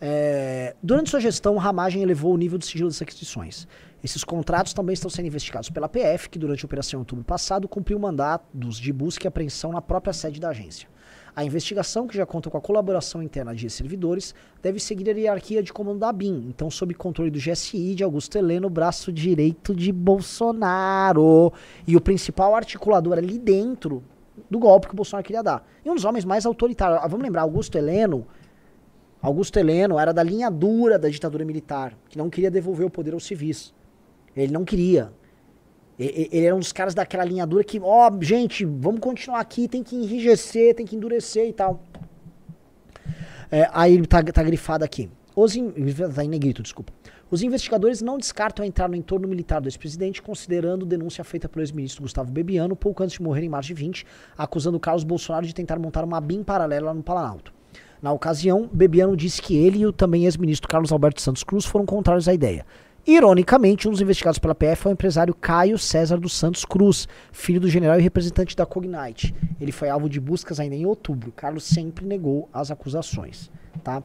É, durante sua gestão, Ramagem elevou o nível de sigilo das aquisições. Esses contratos também estão sendo investigados pela PF, que durante a operação em outubro passado cumpriu mandados de busca e apreensão na própria sede da agência. A investigação, que já conta com a colaboração interna de servidores, deve seguir a hierarquia de comando da ABIN, então sob controle do GSI de Augusto Heleno, braço direito de Bolsonaro. E o principal articulador ali dentro do golpe que o Bolsonaro queria dar. E um dos homens mais autoritários. Ah, Vamos lembrar, Augusto Heleno. Augusto Heleno era da linha dura da ditadura militar, que não queria devolver o poder aos civis. Ele não queria. Ele era um dos caras daquela linha dura que, ó, gente, vamos continuar aqui, tem que enrijecer, tem que endurecer e tal. É, aí ele tá, tá grifado aqui. Os in, tá em negrito, desculpa. Os investigadores não descartam entrar no entorno militar do ex-presidente, considerando denúncia feita pelo ex-ministro Gustavo Bebiano pouco antes de morrer em março de 20, acusando Carlos Bolsonaro de tentar montar uma BIM paralela no Planalto. Na ocasião, Bebiano disse que ele e o também ex-ministro Carlos Alberto Santos Cruz foram contrários à ideia. Ironicamente, um dos investigados pela PF foi o empresário Caio César dos Santos Cruz, filho do general e representante da Cognite. Ele foi alvo de buscas ainda em outubro. Carlos sempre negou as acusações. Tá? O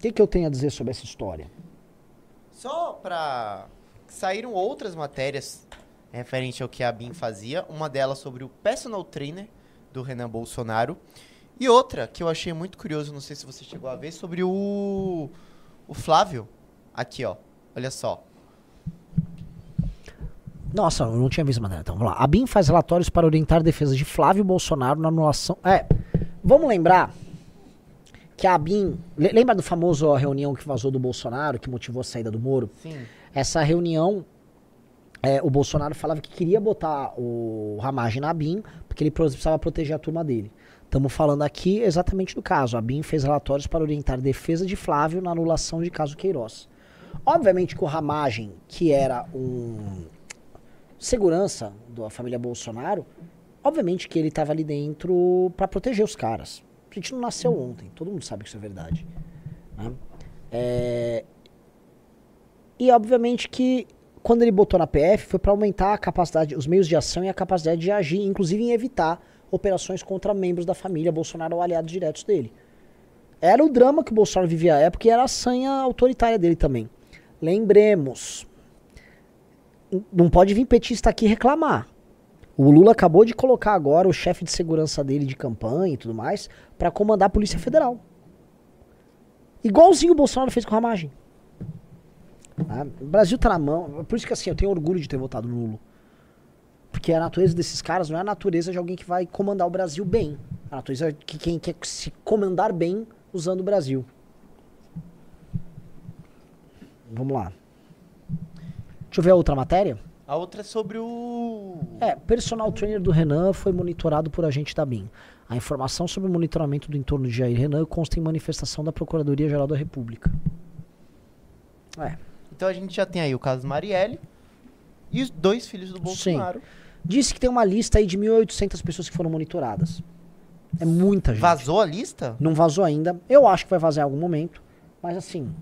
que, que eu tenho a dizer sobre essa história? Só pra. Saíram outras matérias referente ao que a BIM fazia. Uma delas sobre o personal trainer do Renan Bolsonaro. E outra que eu achei muito curioso, não sei se você chegou a ver, sobre o. O Flávio. Aqui, ó. Olha só. Nossa, eu não tinha visto a matéria. Então, vamos lá. A BIM faz relatórios para orientar a defesa de Flávio Bolsonaro na anulação. É, vamos lembrar que a BIM. le- Lembra do famoso ó, reunião que vazou do Bolsonaro, que motivou a saída do Moro? Sim. Essa reunião, é, o Bolsonaro falava que queria botar o Ramagem na BIM, porque ele precisava proteger a turma dele. Estamos falando aqui exatamente do caso. A BIM fez relatórios para orientar a defesa de Flávio na anulação de caso Queiroz. Obviamente que o Ramagem, que era um segurança da família Bolsonaro, obviamente que ele estava ali dentro para proteger os caras. A gente não nasceu ontem, todo mundo sabe que isso é verdade. né? É, e obviamente que quando ele botou na PF, foi para aumentar a capacidade, os meios de ação e a capacidade de agir, inclusive em evitar operações contra membros da família Bolsonaro ou aliados diretos dele. Era o drama que o Bolsonaro vivia à época e era a sanha autoritária dele também. Lembremos. Não pode vir petista aqui reclamar. O Lula acabou de colocar agora o chefe de segurança dele de campanha e tudo mais para comandar a Polícia Federal. Igualzinho o Bolsonaro fez com a Ramagem. Ah, o Brasil tá na mão. Por isso que assim, eu tenho orgulho de ter votado no Lula. Porque a natureza desses caras não é a natureza de alguém que vai comandar o Brasil bem. A natureza é que quem quer se comandar bem usando o Brasil. Vamos lá. Deixa eu ver a outra matéria. A outra é sobre o. É, personal trainer do Renan foi monitorado por agente da BIM. A informação sobre o monitoramento do entorno de Jair Renan consta em manifestação da Procuradoria-Geral da República. É. Então a gente já tem aí o caso Marielle e os dois filhos do Bolsonaro. Sim. Disse que tem uma lista aí de 1.800 pessoas que foram monitoradas. É muita gente. Vazou a lista? Não vazou ainda. Eu acho que vai vazar em algum momento. Mas assim,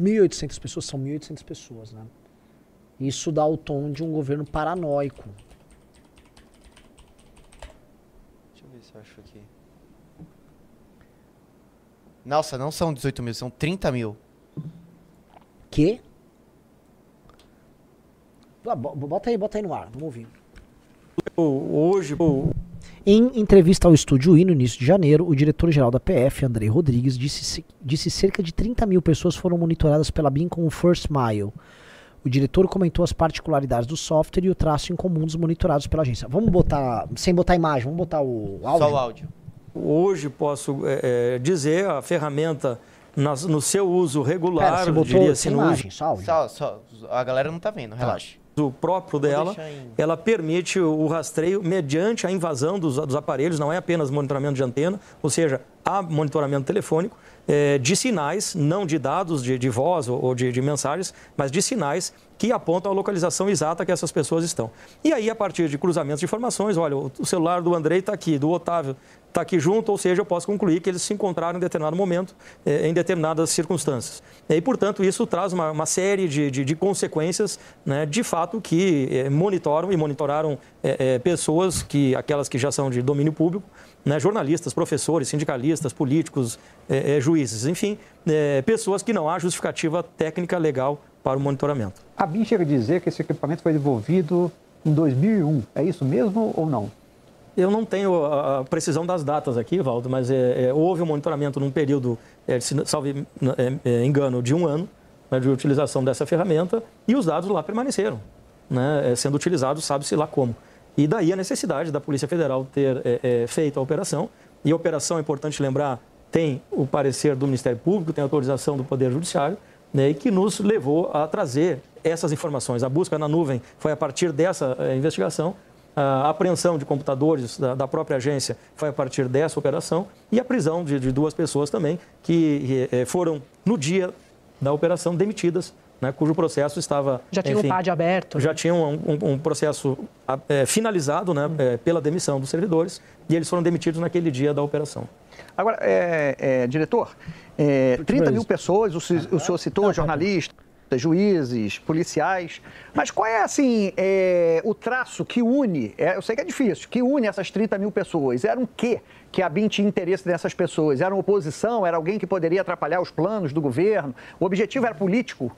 1.800 pessoas são 1.800 pessoas, né? Isso dá o tom de um governo paranoico. Deixa eu ver se eu acho aqui. Nossa, não são 18 mil, são 30 mil. Que? Ah, bota aí, bota aí no ar, vamos ouvir. Hoje, em entrevista ao Estúdio I no início de janeiro, o diretor-geral da PF, Andrei Rodrigues, disse, disse cerca de 30 mil pessoas foram monitoradas pela BIM com o First Mile. O diretor comentou as particularidades do software e o traço em comum dos monitorados pela agência. Vamos botar, sem botar imagem, vamos botar o áudio? Só o áudio. Hoje posso é, é dizer a ferramenta nas, no seu uso regular, Pera, você botou diria assim, imagem, uso... só áudio. Só, só, a galera não está vendo, tá. O próprio dela, ela permite o rastreio mediante a invasão dos, dos, aparelhos, não é apenas monitoramento de antena, ou seja, há monitoramento telefônico é, de sinais, não de dados de, de voz ou, ou de, de mensagens, mas de sinais que apontam a localização exata que essas pessoas estão. E aí, a partir de cruzamentos de informações, olha, o celular do Andrei está aqui, do Otávio está aqui junto, ou seja, eu posso concluir que eles se encontraram em determinado momento, eh, em determinadas circunstâncias. E, portanto, isso traz uma, uma série de, de, de consequências, né, de fato, que eh, monitoram e monitoraram eh, pessoas, que aquelas que já são de domínio público, né, jornalistas, professores, sindicalistas, políticos, juízes, enfim, pessoas que não há justificativa técnica legal para o monitoramento. A BIM chega a dizer que esse equipamento foi desenvolvido em 2001. É isso mesmo ou não? Eu não tenho a precisão das datas aqui, Valdo, mas é, é, houve um monitoramento num período, é, se salve é, é, engano, de um ano né, de utilização dessa ferramenta e os dados lá permaneceram, né, é, sendo utilizados, sabe-se lá como. E daí a necessidade da Polícia Federal ter feito a operação. E a operação, é importante lembrar, tem o parecer do Ministério Público, tem autorização do Poder Judiciário, né, e que nos levou a trazer essas informações. A busca na nuvem foi a partir dessa investigação a apreensão de computadores da, da, própria agência foi a partir dessa operação e a prisão de, de duas pessoas também que eh, foram, no dia da operação, demitidas né, cujo processo estava. Já tinha enfim, um PAD aberto. Já tinha um, um, um processo é, finalizado né, é, pela demissão dos servidores e eles foram demitidos naquele dia da operação. Agora, é, é diretor, 30 mil pessoas, o, o senhor citou, jornalistas juízes, policiais. Mas qual é, assim, é, o traço que une, é, eu sei que é difícil, que une essas 30 mil pessoas? Era um quê que a BIM tinha interesse nessas pessoas? Era uma oposição? Era alguém que poderia atrapalhar os planos do governo? O objetivo era político?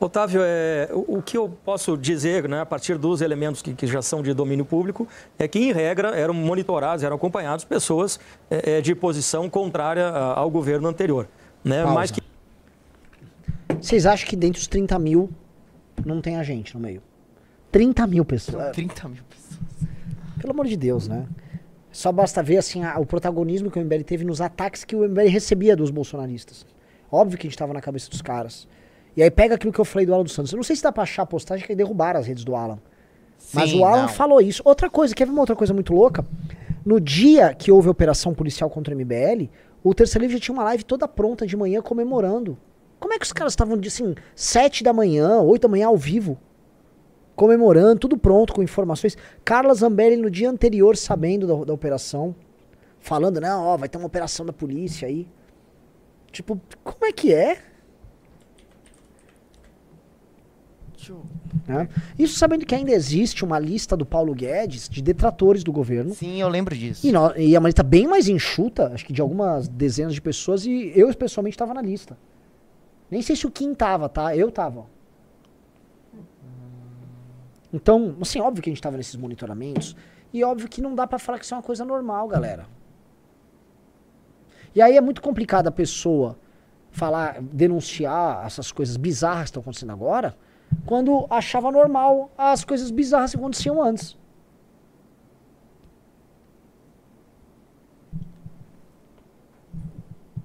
Otávio, é, o que eu posso dizer, né, a partir dos elementos que, que, já são de domínio público, é que, em regra, eram monitorados, eram acompanhados pessoas é, é de posição contrária ao governo anterior. Né, mas que vocês acham que dentro dos 30 mil não tem a gente no meio? 30 mil pessoas. 30 mil pessoas. Pelo amor de Deus, né? Só basta ver assim a, o protagonismo que o MBL teve nos ataques que o MBL recebia dos bolsonaristas. Óbvio que a gente tava na cabeça dos caras. E aí pega aquilo que eu falei do Alan dos Santos. Eu não sei se dá pra achar a postagem que derrubaram as redes do Alan. Sim, Mas o Alan não. falou isso. Outra coisa, quer ver uma outra coisa muito louca? No dia que houve a operação policial contra o MBL, o Terceiro Livre já tinha uma live toda pronta de manhã comemorando como é que os caras estavam, assim, sete da manhã, oito da manhã ao vivo, comemorando, tudo pronto, com informações. Carla Zambelli no dia anterior, sabendo da, da operação, falando, não, ó, vai ter uma operação da polícia aí. Tipo, como é que é? Né? Isso sabendo que ainda existe uma lista do Paulo Guedes de detratores do governo. Sim, eu lembro disso. E, no, e é uma lista bem mais enxuta, acho que de algumas dezenas de pessoas, e eu pessoalmente estava na lista. Nem sei se o Kim tava, tá? Eu tava. Então, assim, óbvio que a gente tava nesses monitoramentos. E óbvio que não dá para falar que isso é uma coisa normal, galera. E aí é muito complicado a pessoa falar, denunciar essas coisas bizarras que estão acontecendo agora, quando achava normal as coisas bizarras que aconteciam antes.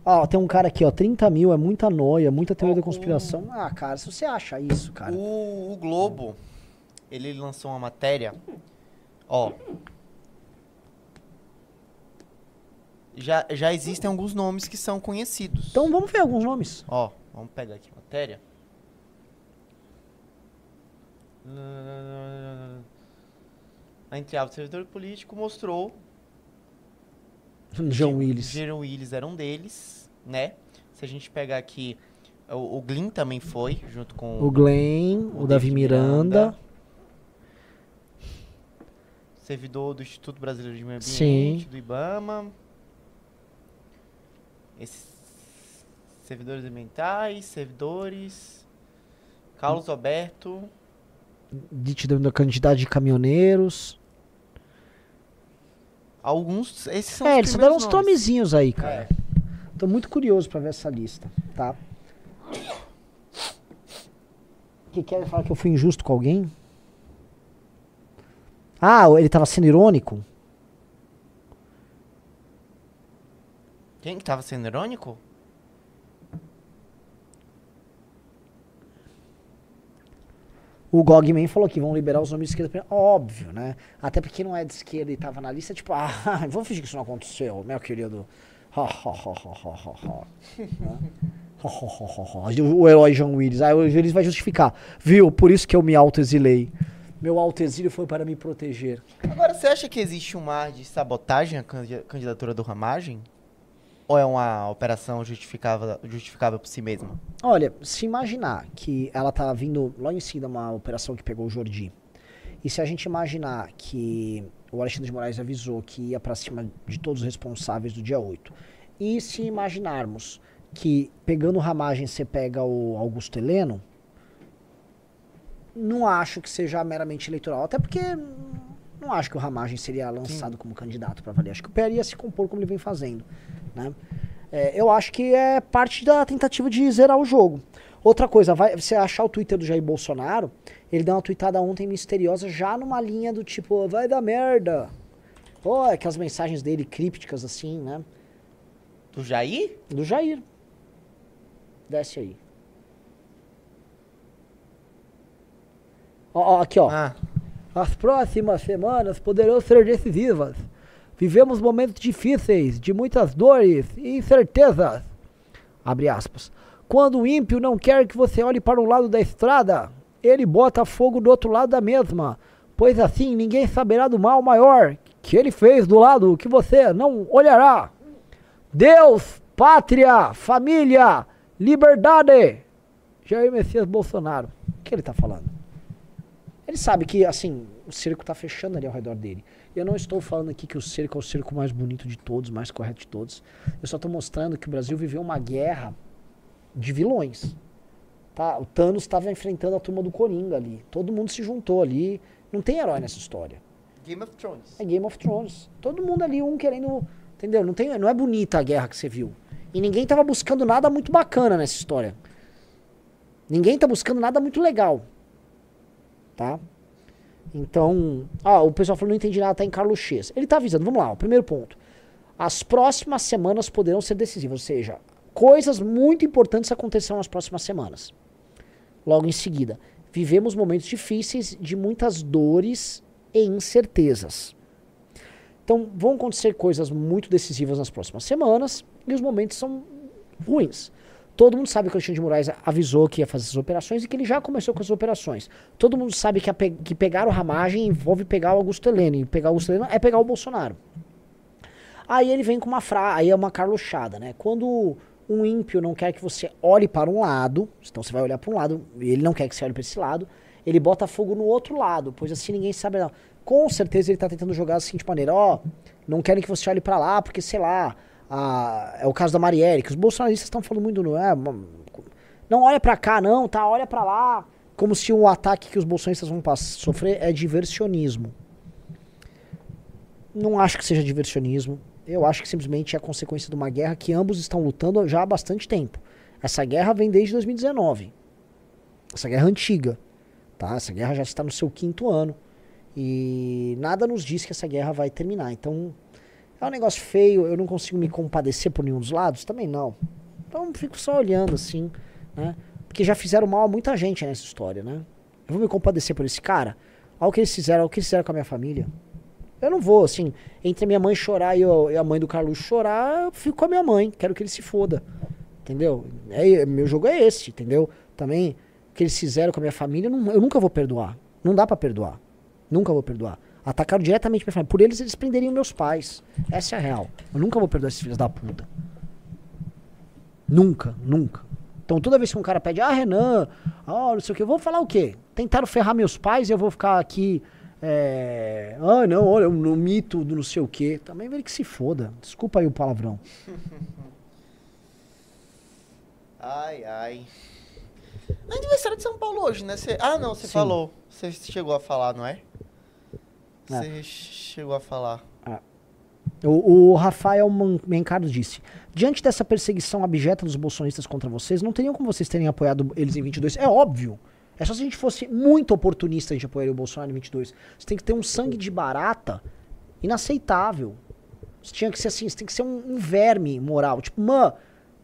Ó, tem um cara aqui, ó, 30 mil, é muita noia, muita teoria da conspiração. Ah, cara, se você acha isso, cara. O, o Globo, ele lançou uma matéria, ó. Já, já existem alguns nomes que são conhecidos. Então vamos ver alguns nomes. Ó, vamos pegar aqui a matéria. Entre aspas, o servidor político mostrou João Willis. João Willis era um deles, né? Se a gente pegar aqui, o, o Glyn também foi, junto com... O Glenn, o, o Davi Miranda. Miranda. Servidor do Instituto Brasileiro de Meio Ambiente, Sim. do IBAMA. Esses servidores ambientais, servidores... Carlos Alberto... De da quantidade de caminhoneiros. Alguns. Esses são É, eles os deram uns nomes. tomezinhos aí, cara. É. Tô muito curioso pra ver essa lista, tá? Que quer falar que eu fui injusto com alguém? Ah, ele tava sendo irônico? Quem que tava sendo irônico? O Gogman falou que vão liberar os nomes de esquerda. Óbvio, né? Até porque não é de esquerda e tava na lista, tipo, [laughs] ah, vamos fingir que isso não aconteceu, meu querido. o herói John Willis. Aí o Willis vai justificar. Viu? Por isso que eu me autoexilei. Meu autoexílio foi para me proteger. Agora, você acha que existe um mar de sabotagem à candida- candidatura do Ramagem? Ou é uma operação justificável, justificável por si mesma? Olha, se imaginar que ela tá vindo logo em seguida uma operação que pegou o Jordi, e se a gente imaginar que o Alexandre de Moraes avisou que ia pra cima de todos os responsáveis do dia 8, e se imaginarmos que pegando o Ramagem você pega o Augusto Heleno, não acho que seja meramente eleitoral, até porque não acho que o Ramagem seria lançado como candidato para valer. Acho que o PR ia se compor como ele vem fazendo. Né? É, eu acho que é parte da tentativa de zerar o jogo. Outra coisa, vai, você achar o Twitter do Jair Bolsonaro, ele deu uma tweetada ontem misteriosa, já numa linha do tipo, vai dar merda. Pô, aquelas mensagens dele crípticas assim, né? Do Jair? Do Jair. Desce aí. Ó, ó, aqui, ó. Ah, As próximas semanas poderão ser decisivas. Vivemos momentos difíceis, de muitas dores e incertezas. Abre aspas. Quando o ímpio não quer que você olhe para um lado da estrada, ele bota fogo do outro lado da mesma, pois assim ninguém saberá do mal maior que ele fez do lado que você não olhará. Deus, pátria, família, liberdade. Jair Messias Bolsonaro. O que ele está falando? Ele sabe que, assim, o cerco está fechando ali ao redor dele. Eu não estou falando aqui que o cerco é o cerco mais bonito de todos, mais correto de todos. Eu só estou mostrando que o Brasil viveu uma guerra de vilões. Tá? O Thanos estava enfrentando a turma do Coringa ali. Todo mundo se juntou ali. Não tem herói nessa história. Game of Thrones. É Game of Thrones. Todo mundo ali, um querendo. Entendeu? Não, tem, não é bonita a guerra que você viu. E ninguém tava buscando nada muito bacana nessa história. Ninguém tá buscando nada muito legal. Tá? Então. Ah, o pessoal falou não entendi nada, tá em Carlos X. Ele tá avisando, vamos lá, o primeiro ponto. As próximas semanas poderão ser decisivas, ou seja, coisas muito importantes acontecerão nas próximas semanas. Logo em seguida, vivemos momentos difíceis de muitas dores e incertezas. Então, vão acontecer coisas muito decisivas nas próximas semanas e os momentos são ruins. Todo mundo sabe que o Alexandre de Moraes avisou que ia fazer essas operações e que ele já começou com as operações. Todo mundo sabe que, pe que pegar o Ramagem envolve pegar o Augusto Heleno. E pegar o Augusto Heleno é pegar o Bolsonaro. Aí ele vem com uma frase, aí é uma carluchada, né? Quando um ímpio não quer que você olhe para um lado, então você vai olhar para um lado, e ele não quer que você olhe para esse lado, ele bota fogo no outro lado, pois assim ninguém sabe não. Com certeza ele tá tentando jogar da seguinte maneira, ó, não querem que você olhe para lá, porque sei lá, a, é o caso da Marielle, que os bolsonaristas estão falando muito no, é, não olha para cá não, tá, olha para lá, como se o ataque que os bolsonaristas vão sofrer é diversionismo. Não acho que seja diversionismo. Eu acho que simplesmente é a consequência de uma guerra que ambos estão lutando já há bastante tempo. Essa guerra vem desde 2019. Essa guerra é antiga. Tá? Essa guerra já está no seu quinto ano. E nada nos diz que essa guerra vai terminar. Então, é um negócio feio. Eu não consigo me compadecer por nenhum dos lados? Também não. Então, fico só olhando assim. Né? Porque já fizeram mal a muita gente nessa história. Né? Eu vou me compadecer por esse cara? Olha o que eles fizeram, olha o que eles fizeram com a minha família. Eu não vou, assim, entre minha mãe chorar e, eu, e a mãe do Carlos chorar, eu fico com a minha mãe. Quero que ele se foda. Entendeu? É, meu jogo é esse, entendeu? Também, o que eles fizeram com a minha família, eu, não, eu nunca vou perdoar. Não dá para perdoar. Nunca vou perdoar. Atacaram diretamente minha família. Por eles, eles prenderiam meus pais. Essa é a real. Eu nunca vou perdoar esses filhos da puta. Nunca, nunca. Então toda vez que um cara pede, ah, Renan, ah, não sei o que, eu vou falar o quê? Tentaram ferrar meus pais e eu vou ficar aqui é... Ah, não, olha, no mito do não sei o quê. Também ele que se foda. Desculpa aí o palavrão. [laughs] ai, ai. É aniversário de São Paulo hoje, né? Cê... Ah, não, você falou. Você chegou a falar, não é? Você é. chegou a falar. Ah. O, o, Rafael Mencaro disse: Diante dessa perseguição abjeta dos bolsonistas contra vocês, não teriam como vocês terem apoiado eles em 22? É óbvio. É só se a gente fosse muito oportunista a gente apoiaria o Bolsonaro em 22. Você tem que ter um sangue de barata inaceitável. Você tinha que ser assim, você tem que ser um, um verme moral. Tipo, mãe,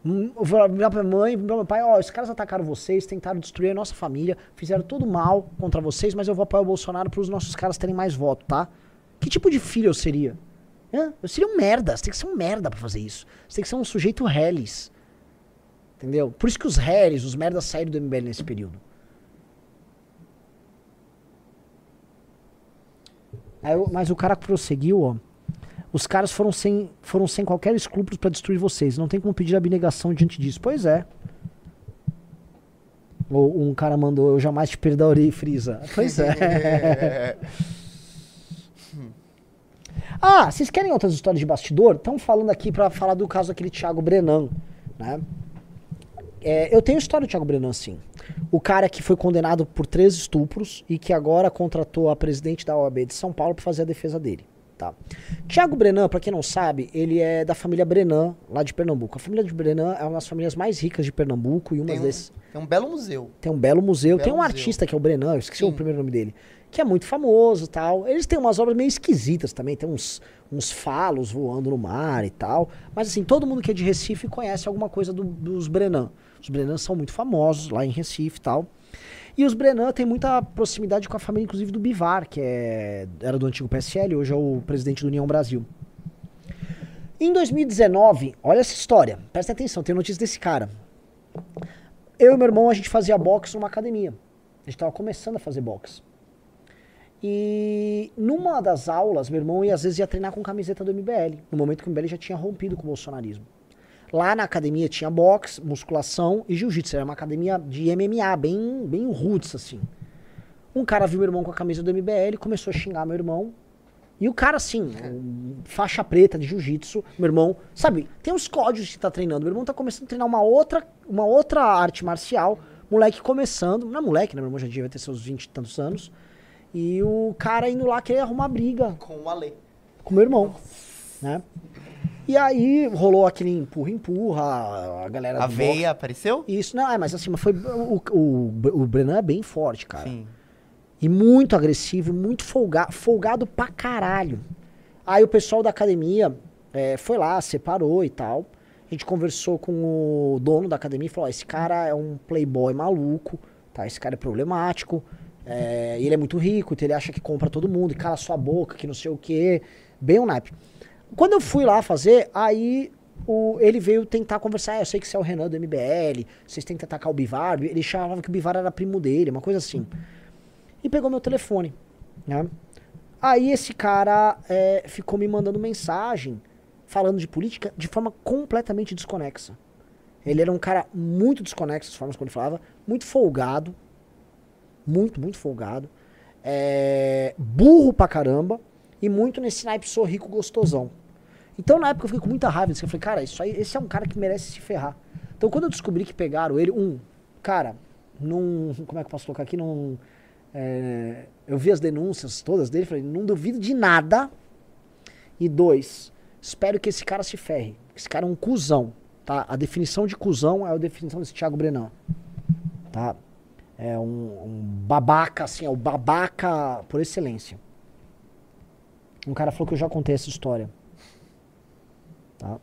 virar pra mãe, virar meu pai, ó, os caras atacaram vocês, tentaram destruir a nossa família, fizeram tudo mal contra vocês, mas eu vou apoiar o Bolsonaro para os nossos caras terem mais voto, tá? Que tipo de filho eu seria? Eu seria um merda, você tem que ser um merda pra fazer isso. Você tem que ser um sujeito reles. Entendeu? Por isso que os reles, os merdas saíram do MBL nesse período. Aí, mas o cara prosseguiu, ó. Os caras foram sem, foram sem qualquer escrúpulo para destruir vocês. Não tem como pedir abnegação diante disso. Pois é. Ou um cara mandou, eu jamais te perdoarei, Frisa. Pois é. [laughs] ah, vocês querem outras histórias de bastidor? Estão falando aqui para falar do caso daquele Thiago Brenan, né? É, eu tenho história do Thiago Brenan, sim. O cara que foi condenado por três estupros e que agora contratou a presidente da OAB de São Paulo para fazer a defesa dele. Tá. Tiago Brenan, para quem não sabe, ele é da família Brenan, lá de Pernambuco. A família de Brenan é uma das famílias mais ricas de Pernambuco e uma tem um. Tem um belo museu. Tem um belo museu. Belo tem um museu. artista que é o Brenan, eu esqueci Sim. o primeiro nome dele, que é muito famoso tal. Eles têm umas obras meio esquisitas também, tem uns, uns falos voando no mar e tal. Mas assim, todo mundo que é de Recife conhece alguma coisa do, dos Brenan. Os Brenan são muito famosos lá em Recife e tal. E os Brenan têm muita proximidade com a família, inclusive, do Bivar, que é, era do antigo PSL, hoje é o presidente do União Brasil. Em 2019, olha essa história, presta atenção, tem notícia desse cara. Eu e meu irmão, a gente fazia boxe numa academia. A gente estava começando a fazer boxe. E numa das aulas, meu irmão ia, às vezes ia treinar com camiseta do MBL, no momento que o MBL já tinha rompido com o bolsonarismo. Lá na academia tinha boxe, musculação e jiu-jitsu. Era uma academia de MMA, bem, bem roots, assim. Um cara viu meu irmão com a camisa do MBL, começou a xingar meu irmão. E o cara, assim, faixa preta de jiu-jitsu, meu irmão, sabe, tem uns códigos que tá treinando. Meu irmão tá começando a treinar uma outra, uma outra arte marcial. Moleque começando, não é moleque, né? Meu irmão já devia ter seus 20 e tantos anos. E o cara indo lá querer arrumar briga. Com o Ale. Com meu irmão. Né? E aí rolou aquele empurra-empurra, a galera. A veia boxe. apareceu? Isso, não, é, mas assim, foi. O, o, o Brenan é bem forte, cara. Sim. E muito agressivo, muito folgado, folgado pra caralho. Aí o pessoal da academia é, foi lá, separou e tal. A gente conversou com o dono da academia e falou: esse cara é um playboy maluco, tá? Esse cara é problemático. É, ele é muito rico, então ele acha que compra todo mundo e cala sua boca, que não sei o quê. Bem o um naipe. Quando eu fui lá fazer, aí o, ele veio tentar conversar. Ah, eu sei que você é o Renan do MBL, vocês têm que atacar o Bivar. Ele chamava que o Bivar era primo dele, uma coisa assim. E pegou meu telefone. Né? Aí esse cara é, ficou me mandando mensagem falando de política de forma completamente desconexa. Ele era um cara muito desconexo, as formas como ele falava, muito folgado. Muito, muito folgado. É, burro pra caramba. E muito nesse naipe sou rico gostosão. Então na época eu fiquei com muita raiva. Eu falei, cara, isso aí, esse é um cara que merece se ferrar. Então quando eu descobri que pegaram ele, um, cara, num. Como é que eu posso colocar aqui? Num. É, eu vi as denúncias todas dele, falei, não duvido de nada. E dois, espero que esse cara se ferre. Esse cara é um cuzão, tá? A definição de cuzão é a definição desse Thiago Brenan, tá? É um, um babaca, assim, é o babaca por excelência. Um cara falou que eu já contei essa história. Tá?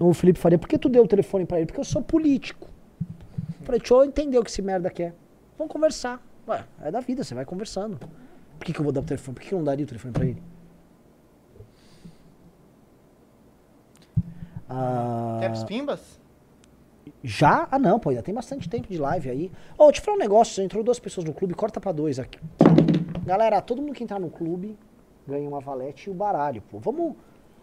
O Felipe Faria, por que tu deu o telefone para ele? Porque eu sou político. Falei, deixa eu entender o que esse merda quer. Vamos conversar. Ué, é da vida, você vai conversando. Por que, que eu vou dar o telefone? Por que, que eu não daria o telefone pra ele? Ah, pimbas? Já? Ah não, pô, ainda tem bastante tempo de live aí. Ô, oh, te falar um negócio, entrou duas pessoas no clube, corta pra dois aqui. Galera, todo mundo que entrar no clube ganha uma valete e o baralho, pô. Vamos,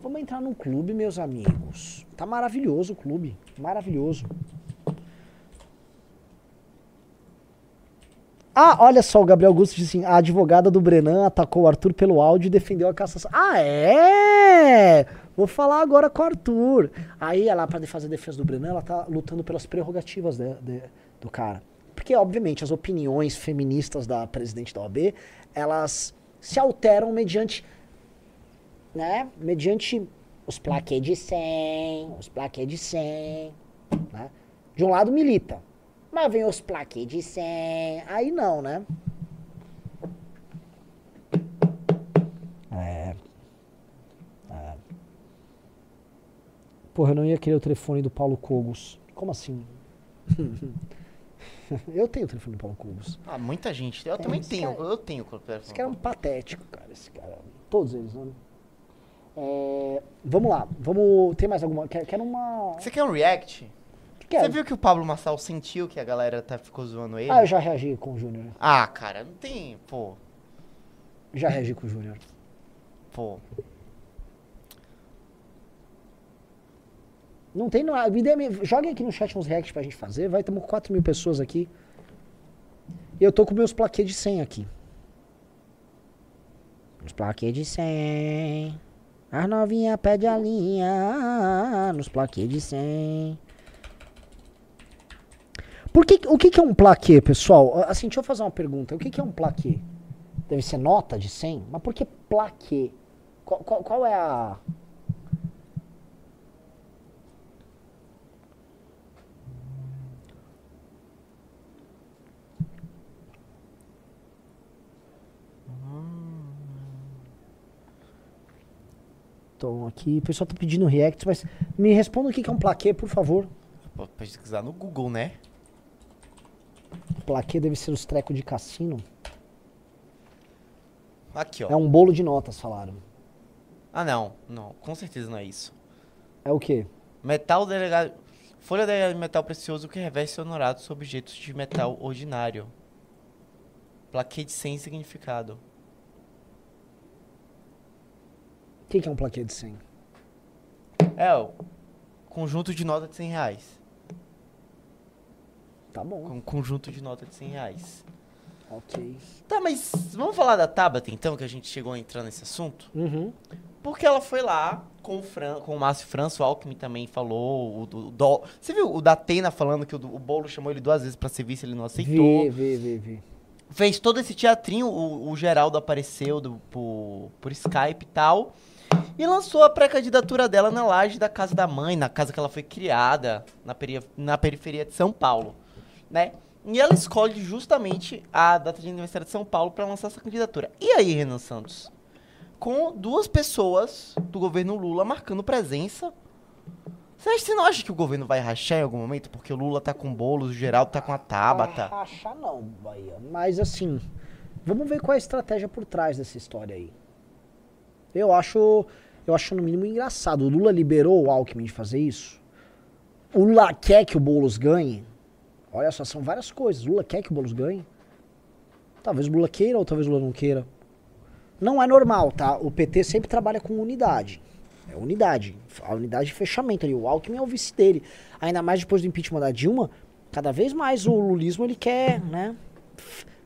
vamos entrar no clube, meus amigos. Tá maravilhoso o clube, maravilhoso. Ah, olha só, o Gabriel Augusto disse assim: a advogada do Brenan atacou o Arthur pelo áudio e defendeu a cassação. Ah, é? Vou falar agora com o Arthur. Aí ela, para fazer a defesa do Brenan, ela tá lutando pelas prerrogativas de, de, do cara. Porque, obviamente, as opiniões feministas da presidente da OAB, elas se alteram mediante, né? Mediante os plaquês de 100, os plaquês de 100, né? De um lado milita, mas vem os plaquês de 100, aí não, né? É. é. Porra, eu não ia querer o telefone do Paulo Cogos. Como assim? [laughs] eu tenho o telefone do Paulo Cogos. Ah, muita gente. Eu Tem, também tenho. Cara, eu tenho o telefone. Esse cara é um patético, cara. Esse cara. Todos eles, né? É, vamos lá. Vamos. Tem mais alguma? Quer, quer uma. Você quer um react? Você viu que o Pablo Massal sentiu que a galera tá, ficou zoando ele? Ah, eu já reagi com o Júnior. Ah, cara, não tem. Pô. Já reagi com o Júnior. Pô. Não tem. Não, joguem aqui no chat uns reacts pra gente fazer. Vai, estamos com 4 mil pessoas aqui. E eu tô com meus plaquês de 100 aqui. Os plaquês de 100. As novinha pede a linha. Nos plaquês de 100. Por que, o que, que é um plaquê, pessoal? Assim, deixa eu fazer uma pergunta. O que, que é um plaquê? Deve ser nota de 100? Mas por que plaquê? Qual, qual, qual é a... Então, aqui, o pessoal tá pedindo react, mas me responda o que é um plaquê, por favor. Pode pesquisar no Google, né? Plaquê deve ser os trecos de cassino. Aqui, ó. É um bolo de notas, falaram. Ah, não. Não, com certeza não é isso. É o quê? Metal delegado... Folha de metal precioso que reveste honorado sobre objetos de metal ordinário. Plaquete sem significado. O que, que é um plaquete de 100? É, o conjunto de notas de 100 reais. Tá bom. Um conjunto de nota de 100 reais. Ok. Tá, mas vamos falar da Tabata então, que a gente chegou a entrar nesse assunto? Uhum. Porque ela foi lá com o, Fran, com o Márcio Franço, o Alckmin também falou. O, o, o, você viu o da Atena falando que o, o Bolo chamou ele duas vezes pra ser vice, ele não aceitou. Vi, vi, vi, vi. Fez todo esse teatrinho, o, o Geraldo apareceu do, por, por Skype e tal. E lançou a pré-candidatura dela na laje da casa da mãe, na casa que ela foi criada, na, peri na periferia de São Paulo né? E ela escolhe justamente a data de aniversário de São Paulo para lançar essa candidatura. E aí, Renan Santos? Com duas pessoas do governo Lula marcando presença. Você, não acha que o governo vai rachar em algum momento? Porque o Lula tá com bolos, o Geraldo tá com a Tabata. Vai rachar não, Bahia. Mas assim, vamos ver qual é a estratégia por trás dessa história aí. Eu acho, eu acho no mínimo engraçado. O Lula liberou o Alckmin de fazer isso. O Lula quer que o Boulos ganhe. Olha só, são várias coisas. Lula quer que o Boulos ganhe? Talvez o Lula queira ou talvez o Lula não queira. Não é normal, tá? O PT sempre trabalha com unidade. É unidade. A unidade de fechamento ali. O Alckmin é o vice dele. Ainda mais depois do impeachment da Dilma. Cada vez mais o lulismo ele quer, né?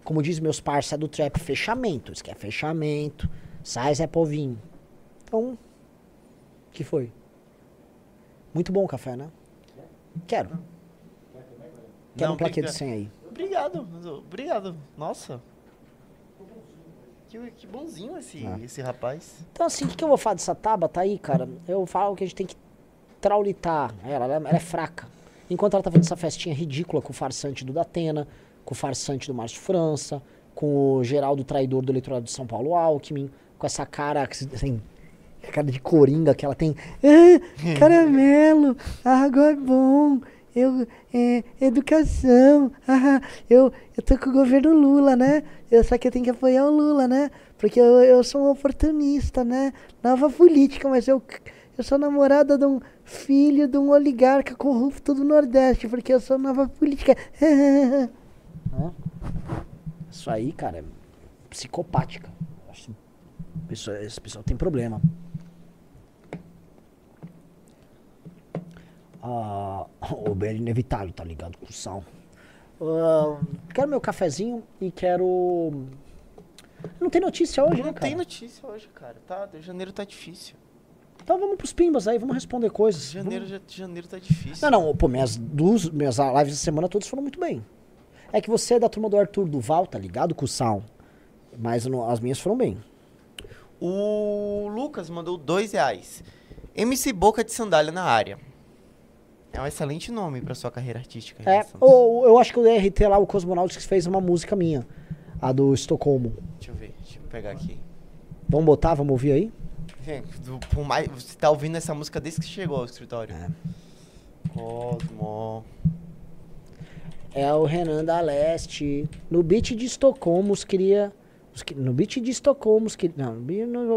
Como diz meus parceiros do trap, fechamento. Isso quer fechamento. Sai Zé Povinho. Então, que foi? Muito bom o café, né? Quero. Quero um plaquete de 100 aí. Obrigado, obrigado. Nossa. Que, que bonzinho esse, Ah. esse rapaz. Então, assim, o que, que eu vou falar dessa Tabata aí, cara? Eu falo que a gente tem que traulitar ela. Ela, ela é fraca. Enquanto ela tá fazendo essa festinha ridícula com o farsante do Datena, com o farsante do Márcio França, com o Geraldo traidor do eleitorado de São Paulo Alckmin, com essa cara, assim, a cara de coringa que ela tem. Ah, [laughs] caramelo, água é bom. Eu, é, educação, ah, eu, eu tô com o governo Lula, né? Eu, só que eu tenho que apoiar o Lula, né? Porque eu, eu sou um oportunista, né? Nova política, mas eu, eu sou namorada de um filho de um oligarca corrupto do Nordeste, porque eu sou nova política. [laughs] Isso aí, cara, é psicopática. Esse pessoal tem problema. Ah, [laughs] o bem inevitável, tá ligado? Com sal. Ah, quero meu cafezinho e quero. Não tem notícia hoje, né, Não cara? tem notícia hoje, cara. Tá, de janeiro tá difícil. Então vamos pros pimbas aí, vamos responder coisas. Janeiro, Vamos- já, janeiro tá difícil. Não, não, pô, minhas, duas, minhas lives da semana todas foram muito bem. É que você é da turma do Arthur Duval, tá ligado? Com o Sal. Mas as minhas foram bem. O Lucas mandou dois reais. MC Boca de Sandália na área. É um excelente nome pra sua carreira artística. É, ou, eu acho que o DRT lá, o Cosmonauts, fez uma música minha. A do Estocolmo. Deixa eu ver, deixa eu pegar aqui. Vamos botar, vamos ouvir aí? Do- por mais, você tá ouvindo essa música desde que chegou ao escritório. É. Cosmo. É o Renan da Leste. No beat de Estocolmo, os cria. os no beat de Estocolmo, os cri- não,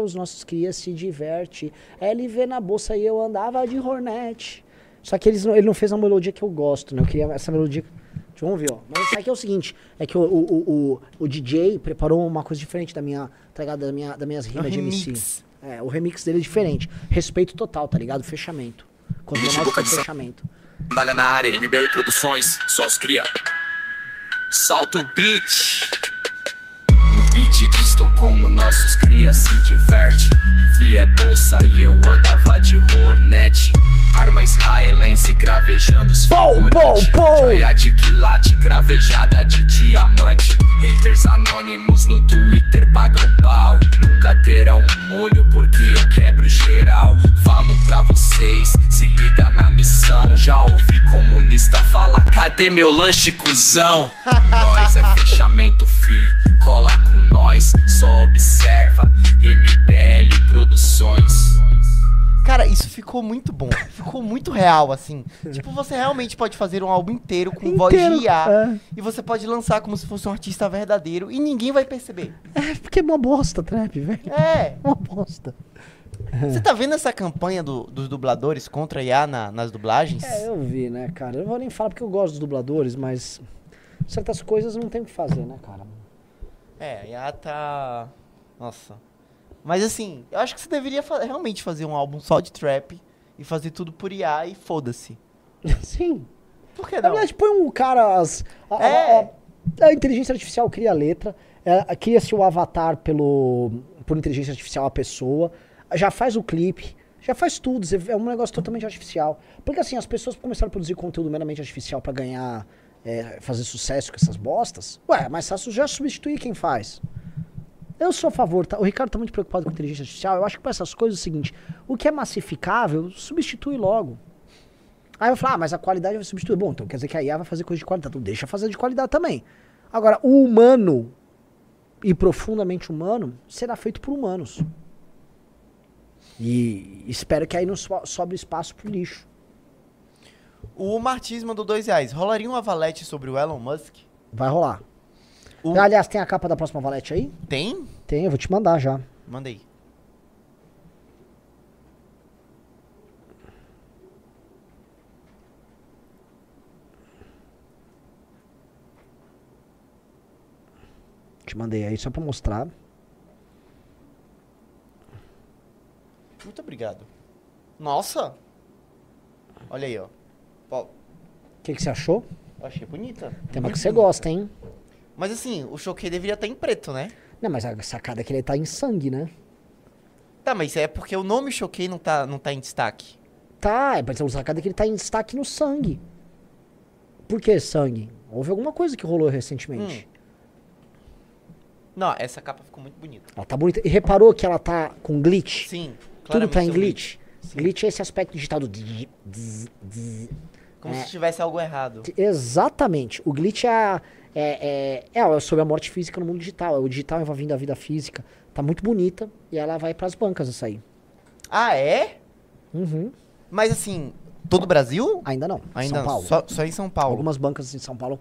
os nossos cria se diverte. LV na bolsa e eu andava de Hornet. Só que eles, não- ele não fez uma melodia que eu gosto, né? Eu queria essa melodia. Deixa eu ouvir, ó. Mas isso aqui é o seguinte: é que o, o, o, o, o DJ preparou uma coisa diferente da minha. Tá ligado? Da minha, das minhas rimas de MC. remix. É, o remix dele é diferente. Respeito total, tá ligado? Fechamento. Cosmonauta com fechamento. Malha na área, MBL Produções, só os cria. Salto o beat. No beat de Estocolmo, nossos cria se diverte. Via bolsa e eu andava de Hornet. Arma israelense cravejando os Pou, pou, pou. Joia de quilate cravejada de diamante. Haters anônimos no Twitter pagam pau. Nunca terão um molho porque eu quebro geral. Falo pra vocês, se liga na missão. Já ouvi comunista falar, cadê meu lanche, cuzão? nós é fechamento free, cola com nós, só observa. MBL Produções. Cara, isso ficou muito bom. [laughs] Ficou muito real, assim. tipo, você realmente pode fazer um álbum inteiro com voz Inteiro, de IA. é. E você pode lançar como se fosse um artista verdadeiro e ninguém vai perceber. É, porque é uma bosta, trap, velho. É. [laughs] Uma bosta. Você tá vendo essa campanha do- dos dubladores contra a IA na- nas dublagens? É, eu vi, né, cara? Eu não vou nem falar porque eu gosto dos dubladores, mas certas coisas não tem o que fazer, né, cara? É, a IA tá. Nossa. Mas assim, eu acho que você deveria fa- realmente fazer um álbum só de trap e fazer tudo por IA e foda-se. [laughs] Sim. Por que Na não? verdade, põe um cara. As, a, a- É. a- a inteligência artificial cria a letra, cria-se o avatar pelo, por inteligência artificial a pessoa, já faz o clipe, já faz tudo. É um negócio totalmente artificial. Porque assim, as pessoas começaram a produzir conteúdo meramente artificial pra ganhar. é, fazer sucesso com essas bostas. Ué, é mais fácil já substituir quem faz. Eu sou a favor, tá? O Ricardo tá muito preocupado com inteligência artificial. Eu acho que para essas coisas é o seguinte: o que é massificável, substitui logo. Aí eu falo, ah, mas a qualidade vai substituir. Bom, então quer dizer que a IA vai fazer coisa de qualidade. Então deixa fazer de qualidade também. Agora, o humano e profundamente humano será feito por humanos. E espero que aí não so- sobre espaço pro lixo. O Martins mandou dois reais. Rolaria uma valete sobre o Elon Musk? Vai rolar. O- Aliás, tem a capa da próxima valete aí? Tem? Tem, eu vou te mandar já. Mandei. Te mandei aí só pra mostrar. Muito obrigado. Nossa! Olha aí, ó. O que, que você achou? Eu achei bonita. Tem uma que você gosta, hein? Mas assim, o choquei deveria estar em preto, né? Não, mas a sacada é que ele tá em sangue, né? Tá, mas é porque o nome choquei não tá, não tá em destaque. Tá, mas a sacada é que ele tá em destaque no sangue. Por que sangue? Houve alguma coisa que rolou recentemente. Não, essa capa ficou muito bonita. Ela tá bonita. E reparou que ela tá com glitch? Sim, Tudo tá em um glitch. Glitch é esse aspecto digital do... Como É. se tivesse algo errado. Exatamente. O glitch é, a- é, é, é sobre a morte física no mundo digital. O digital envolvendo a vida física. Tá muito bonita e ela vai pras bancas essa aí. Ah, é? Uhum. Mas assim, todo o Brasil? Ainda não. Ainda São Paulo. Só, só em São Paulo. Algumas bancas em São Paulo.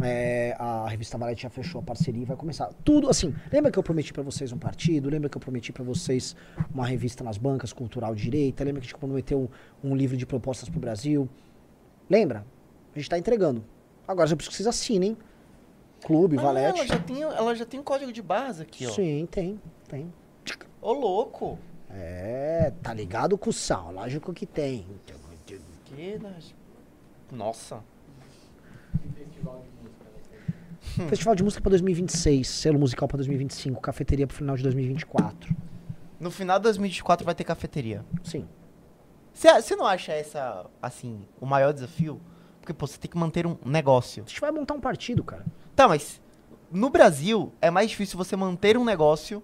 é, a revista Valete já fechou a parceria e vai começar. Tudo assim. Lembra que eu prometi pra vocês um partido? Lembra que eu prometi pra vocês uma revista nas bancas cultural direita? Lembra que a gente prometeu um, um livro de propostas pro Brasil? Lembra? A gente tá entregando. Agora eu preciso que vocês assinem. Clube, Ah, Valete. ela já, tem, ela já tem um código de barras aqui, ó. Sim, tem, tem. Ô, louco. É, tá ligado com o sal, lógico que tem. Que das- Nossa. Festival de música pra 2026, selo musical pra 2025, cafeteria pro final de 2024. No final de 2024 vai ter cafeteria. Sim. Você não acha essa, assim, o maior desafio? Porque, pô, você tem que manter um negócio. A gente vai montar um partido, cara. Tá, mas no Brasil é mais difícil você manter um negócio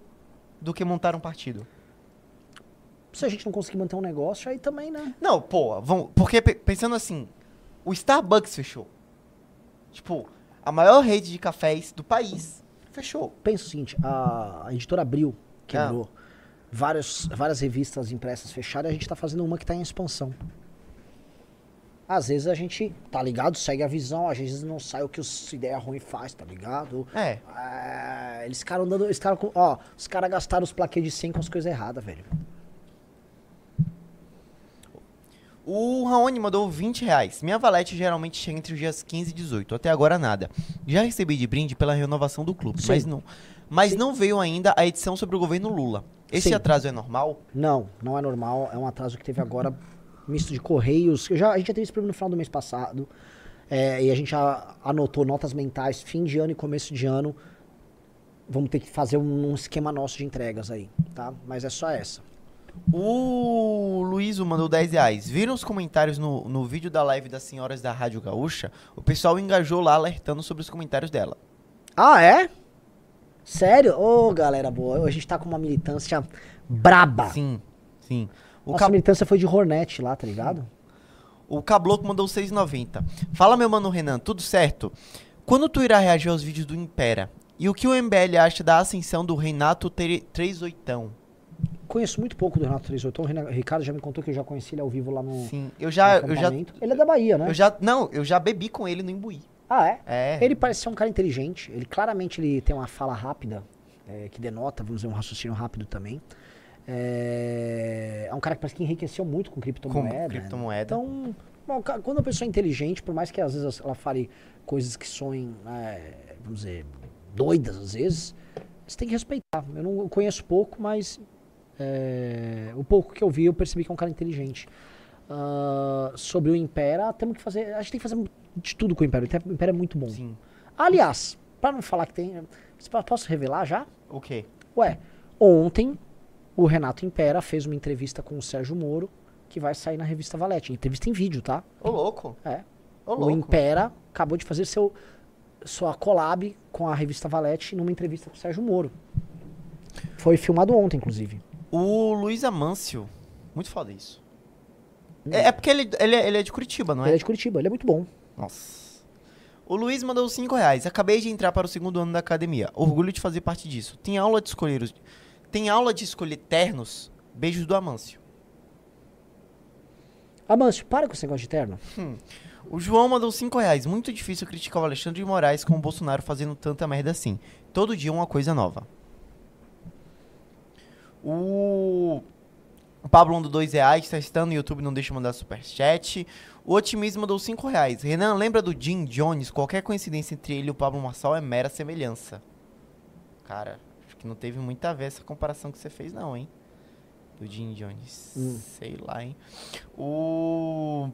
do que montar um partido. Se a gente não conseguir manter um negócio, aí também, né? Não, pô, vamos, porque pe- pensando assim, o Starbucks fechou. Tipo, a maior rede de cafés do país fechou. Pensa o seguinte, a, editora Abril quebrou. Várias, várias revistas impressas fecharam e a gente tá fazendo uma que tá em expansão. Às vezes a gente, tá ligado? Segue a visão, às vezes não sai o que os ideia ruim faz, tá ligado? É. É, eles ficaram dando. Eles ficaram com, ó, os caras gastaram os plaquês de 100 com as coisas erradas, velho. O Raoni mandou 20 reais. Minha valete geralmente chega entre os dias 15 e 18. Até agora nada. Já recebi de brinde pela renovação do clube, Sim. mas não. Mas não veio ainda a edição sobre o governo Lula. Esse Sim. atraso é normal? Não, não é normal. É um atraso que teve agora, misto de correios. Já, a gente já teve esse problema no final do mês passado. é, e a gente já anotou notas mentais, fim de ano e começo de ano. Vamos ter que fazer um, um esquema nosso de entregas aí, tá? Mas é só essa. O Luizo mandou 10 reais. Viram os comentários no, no vídeo da live das senhoras da Rádio Gaúcha? O pessoal engajou lá alertando sobre os comentários dela. Ah, é? Sério? Ô, galera boa. A gente tá com uma militância braba. Sim, sim. O, Nossa Ca... militância foi de Hornet lá, tá ligado? o Cabloco mandou 6,90. Fala, meu mano Renan, tudo certo? Quando tu irá reagir aos vídeos do Impera? E o que o MBL acha da ascensão do Renato 38? Conheço muito pouco do Renato 38. O Ricardo já me contou que eu já conheci ele ao vivo lá no, Sim, eu já, eu já. Ele é da Bahia, né? eu já, não, eu já bebi com ele no Imbuí. Ah, é? É. Ele parece ser um cara inteligente. Ele claramente ele tem uma fala rápida, é, que denota, vamos dizer, um raciocínio rápido também. É, é um cara que parece que enriqueceu muito com criptomoeda. Com criptomoeda. Então, bom, quando a pessoa é inteligente, por mais que às vezes ela fale coisas que soem, é, vamos dizer, doidas às vezes, você tem que respeitar. Eu não eu conheço pouco, mas é, o pouco que eu vi, eu percebi que é um cara inteligente. Ah, sobre o Impera, temos que fazer. A gente tem que fazer de tudo com o Impera. O Impera é muito bom. Sim. Aliás, pra não falar que tem. Posso revelar já? O quê? Ué, ontem o Renato Impera fez uma entrevista com o Sérgio Moro, que vai sair na revista Valete. Entrevista em vídeo, tá? Ô, louco. É. Ô, o louco. Impera acabou de fazer seu, sua collab com a revista Valete numa entrevista com o Sérgio Moro. Foi filmado ontem, inclusive. O Luiz Amâncio. Muito foda isso. É, é porque ele, ele, é, ele é de Curitiba, não Ele é? é de Curitiba, ele é muito bom. Nossa. O Luiz mandou 5 reais. Acabei de entrar para o segundo ano da academia. Orgulho de fazer parte disso. Tem aula de escolher os... Tem aula de escolher ternos? Beijos do Amâncio. Amâncio, para com esse negócio de terno. O João mandou 5 reais. Muito difícil criticar o Alexandre de Moraes com o Bolsonaro fazendo tanta merda assim. Todo dia uma coisa nova. O... Pablo mandou 2 reais. Testando no YouTube, não deixa mandar superchat. O Otimismo mandou 5 reais. Renan, lembra do Jim Jones? Qualquer coincidência entre ele e o Pablo Marçal é mera semelhança. Cara, que não teve muito a ver essa comparação que você fez, não, hein? Do Jim Jones. Hum. Sei lá, hein? O.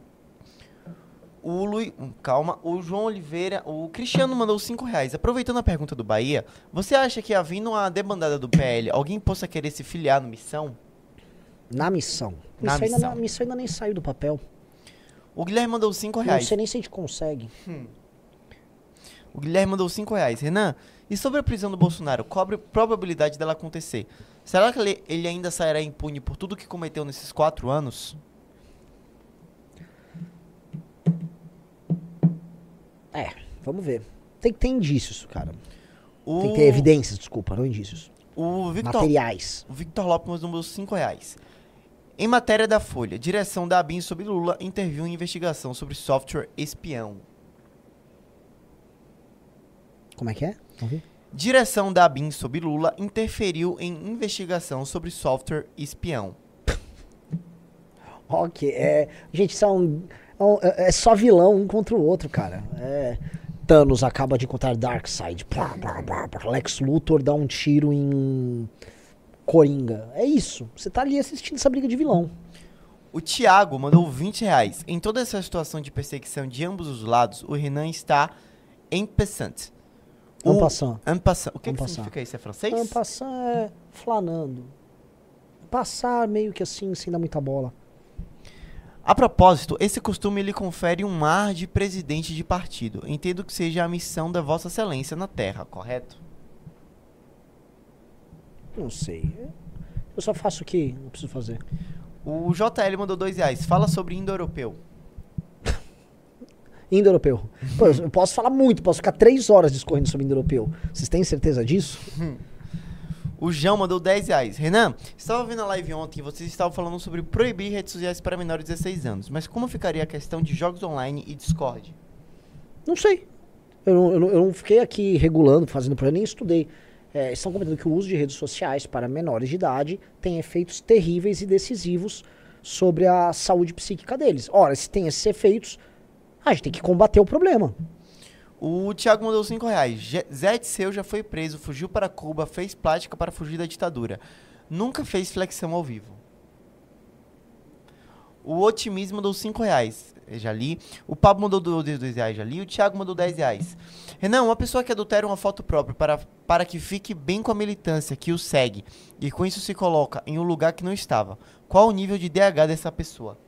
O Lu... Calma, o João Oliveira, o Cristiano mandou 5 reais. Aproveitando a pergunta do Bahia, você acha que havendo uma debandada do PL, alguém possa querer se filiar no Missão? Na missão. Na Isso ainda, missão. não- missão ainda nem saiu do papel. O Guilherme mandou 5 Não reais. sei nem se a gente consegue. O Guilherme mandou 5 reais. Renan, e sobre a prisão do Bolsonaro, cobre probabilidade dela acontecer. Será que ele, ele ainda sairá impune por tudo que cometeu nesses 4 anos? É, vamos ver. Tem que ter indícios, cara. O, Tem que ter evidências, desculpa, não indícios. O Victor, Materiais. o Victor Lopes mandou 5 reais. Em matéria da Folha, direção da ABIN sobre Lula interviu em investigação sobre software espião. Como é que é? Direção da ABIN sobre Lula interferiu em investigação sobre software espião. Ok, é. Gente, são. É, é só vilão um contra o outro, cara. É. Thanos acaba de encontrar Darkseid. Blá, blá, blá, blá. Lex Luthor dá um tiro em. Coringa. É isso. Você tá ali assistindo essa briga de vilão. O Thiago mandou 20 reais. Em toda essa situação de perseguição de ambos os lados, o Renan está em passant. En passant. En passant. O que, que significa isso? É francês? En passant é flanando. Passar meio que assim, sem dar muita bola. A propósito, esse costume lhe confere um ar de presidente de partido. Entendo que seja a missão da Vossa Excelência na Terra, correto? Não sei. Eu só faço o que eu preciso fazer. O JL mandou 2 reais. Fala sobre indo-europeu. Indo-europeu. Pô, eu posso falar muito, posso ficar três horas discorrendo sobre indo-europeu. Vocês têm certeza disso? O João mandou 10 reais. Renan, estava vendo a live ontem e vocês estavam falando sobre proibir redes sociais para menores de 16 anos. Mas como ficaria a questão de jogos online e Discord? Não sei. Eu não, eu não- eu não fiquei aqui regulando, fazendo problema, nem estudei. É, estão comentando que o uso de redes sociais para menores de idade tem efeitos terríveis e decisivos sobre a saúde psíquica deles. Ora, se tem esses efeitos, a gente tem que combater o problema. O Thiago mandou 5 reais. Zé de Seu já foi preso, fugiu para Cuba, fez plástica para fugir da ditadura. Nunca fez flexão ao vivo. O Otimismo mandou 5 reais. Eu Já li. O Pablo mandou 2 reais. Já li. O Thiago mandou 10 reais. Renan, uma pessoa que adultera uma foto própria para, para que fique bem com a militância que o segue e com isso se coloca em um lugar que não estava. Qual o nível de DH dessa pessoa?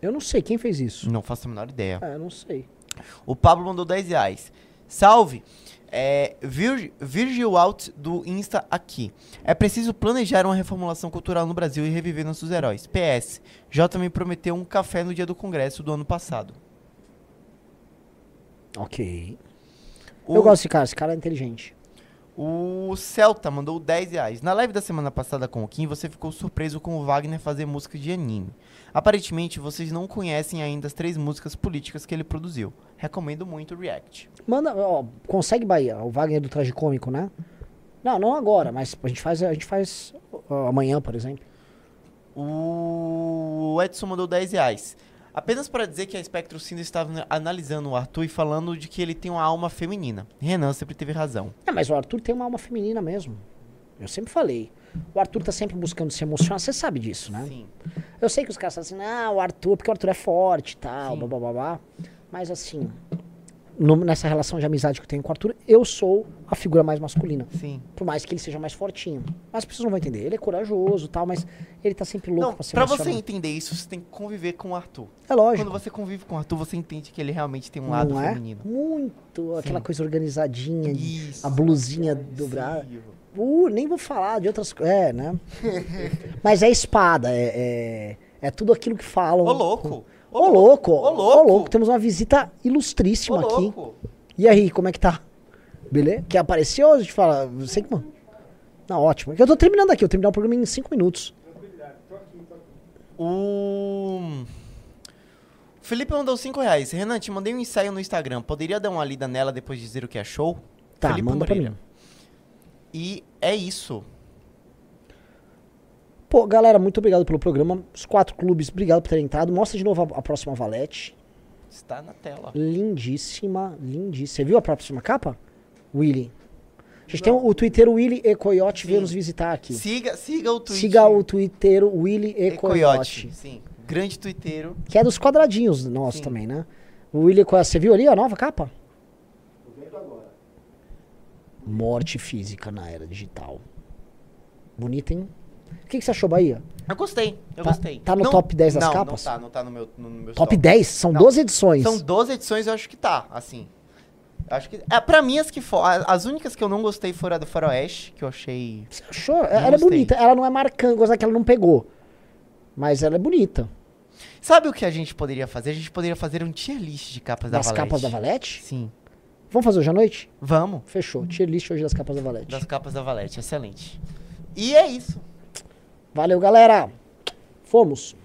Eu não sei quem fez isso. Não faço a menor ideia. É, eu não sei. O Pablo mandou 10 reais. Salve! É, Vir- Virgil Out do Insta aqui. É preciso planejar uma reformulação cultural no Brasil e reviver nossos heróis. PS. J me prometeu um café no dia do congresso do ano passado. Ok. O, Eu gosto desse cara, esse cara é inteligente. O Celta mandou 10 reais. Na live da semana passada com o Kim, você ficou surpreso com o Wagner fazer música de anime. Aparentemente, vocês não conhecem ainda as três músicas políticas que ele produziu. Recomendo muito o React. Manda, ó, consegue Bahia, o Wagner do traje cômico, né? Não, não agora, mas a gente faz, a gente faz ó, amanhã, por exemplo. O Edson mandou 10 reais. Apenas para dizer que a Spectro Cinda estava analisando o Arthur e falando de que ele tem uma alma feminina. Renan sempre teve razão. É, mas o Arthur tem uma alma feminina mesmo. Eu sempre falei. O Arthur tá sempre buscando se emocionar, você sabe disso, né? Sim. Eu sei que os caras falam assim, ah, o Arthur, porque o Arthur é forte e tal, Sim. blá, blá, blá, blá. Mas assim, no- nessa relação de amizade que eu tenho com o Arthur, eu sou a figura mais masculina. Sim. Por mais que ele seja mais fortinho. Mas as pessoas não vão entender. Ele é corajoso e tal, mas ele tá sempre louco Não, pra se pra você entender isso, você tem que conviver com o Arthur. É lógico. Quando você convive com o Arthur, você entende que ele realmente tem um lado não é? feminino. Muito. Aquela Sim. coisa organizadinha, Isso. a blusinha dobrada. Sim. Uh, nem vou falar de outras coisas. É, né? [laughs] Mas é espada, é, é, é tudo aquilo que falam. Ô, louco! Ô, louco! Ô, louco! Temos uma visita Ô, ilustríssima aqui. louco! E aí, como é que tá? Beleza? Quer aparecer ou a gente fala? Você que. Não, ótimo. Eu tô terminando aqui, eu terminar o programa em 5 minutos. O Felipe mandou 5 reais. Renan, te mandei um ensaio no Instagram. Poderia dar uma lida nela depois de dizer o que achou? Tá, Felipe manda pra Moreira. mim. E é isso. Pô, galera, muito obrigado pelo programa. Os quatro clubes, obrigado por terem entrado. Mostra de novo a, a próxima valete. Está na tela. Lindíssima, lindíssima. Você viu a próxima capa? Willy. A gente tem o, Twitter Willy e Coyote Sim. veio nos visitar aqui. Siga, siga o tweet. Siga o Twitter Willy e e Coyote. Sim. grande tuiteiro. Que é dos quadradinhos nossos também, né? O William, você viu ali a nova capa? Morte física na era digital. Bonita, hein? O que, que você achou, Bahia? Eu gostei, eu Tá- gostei. tá no top 10 das não, capas? Não tá, não tá no meu, no meu Top 10? São Não. 12 edições. São 12 edições, eu acho que tá, assim. Acho que. É, pra mim, as que for, As únicas que eu não gostei foram a do Faroeste, que eu achei. Você achou? ela é bonita. Ela não é marcante, coisa que ela não pegou. Mas ela é bonita. Sabe o que a gente poderia fazer? A gente poderia fazer um tier list de capas da Das Valete. capas da Valete? Sim. Vamos fazer hoje à noite? Vamos. Fechou. Tier list hoje das capas da Valete. Das capas da Valete, excelente. E é isso. Valeu, galera. Fomos.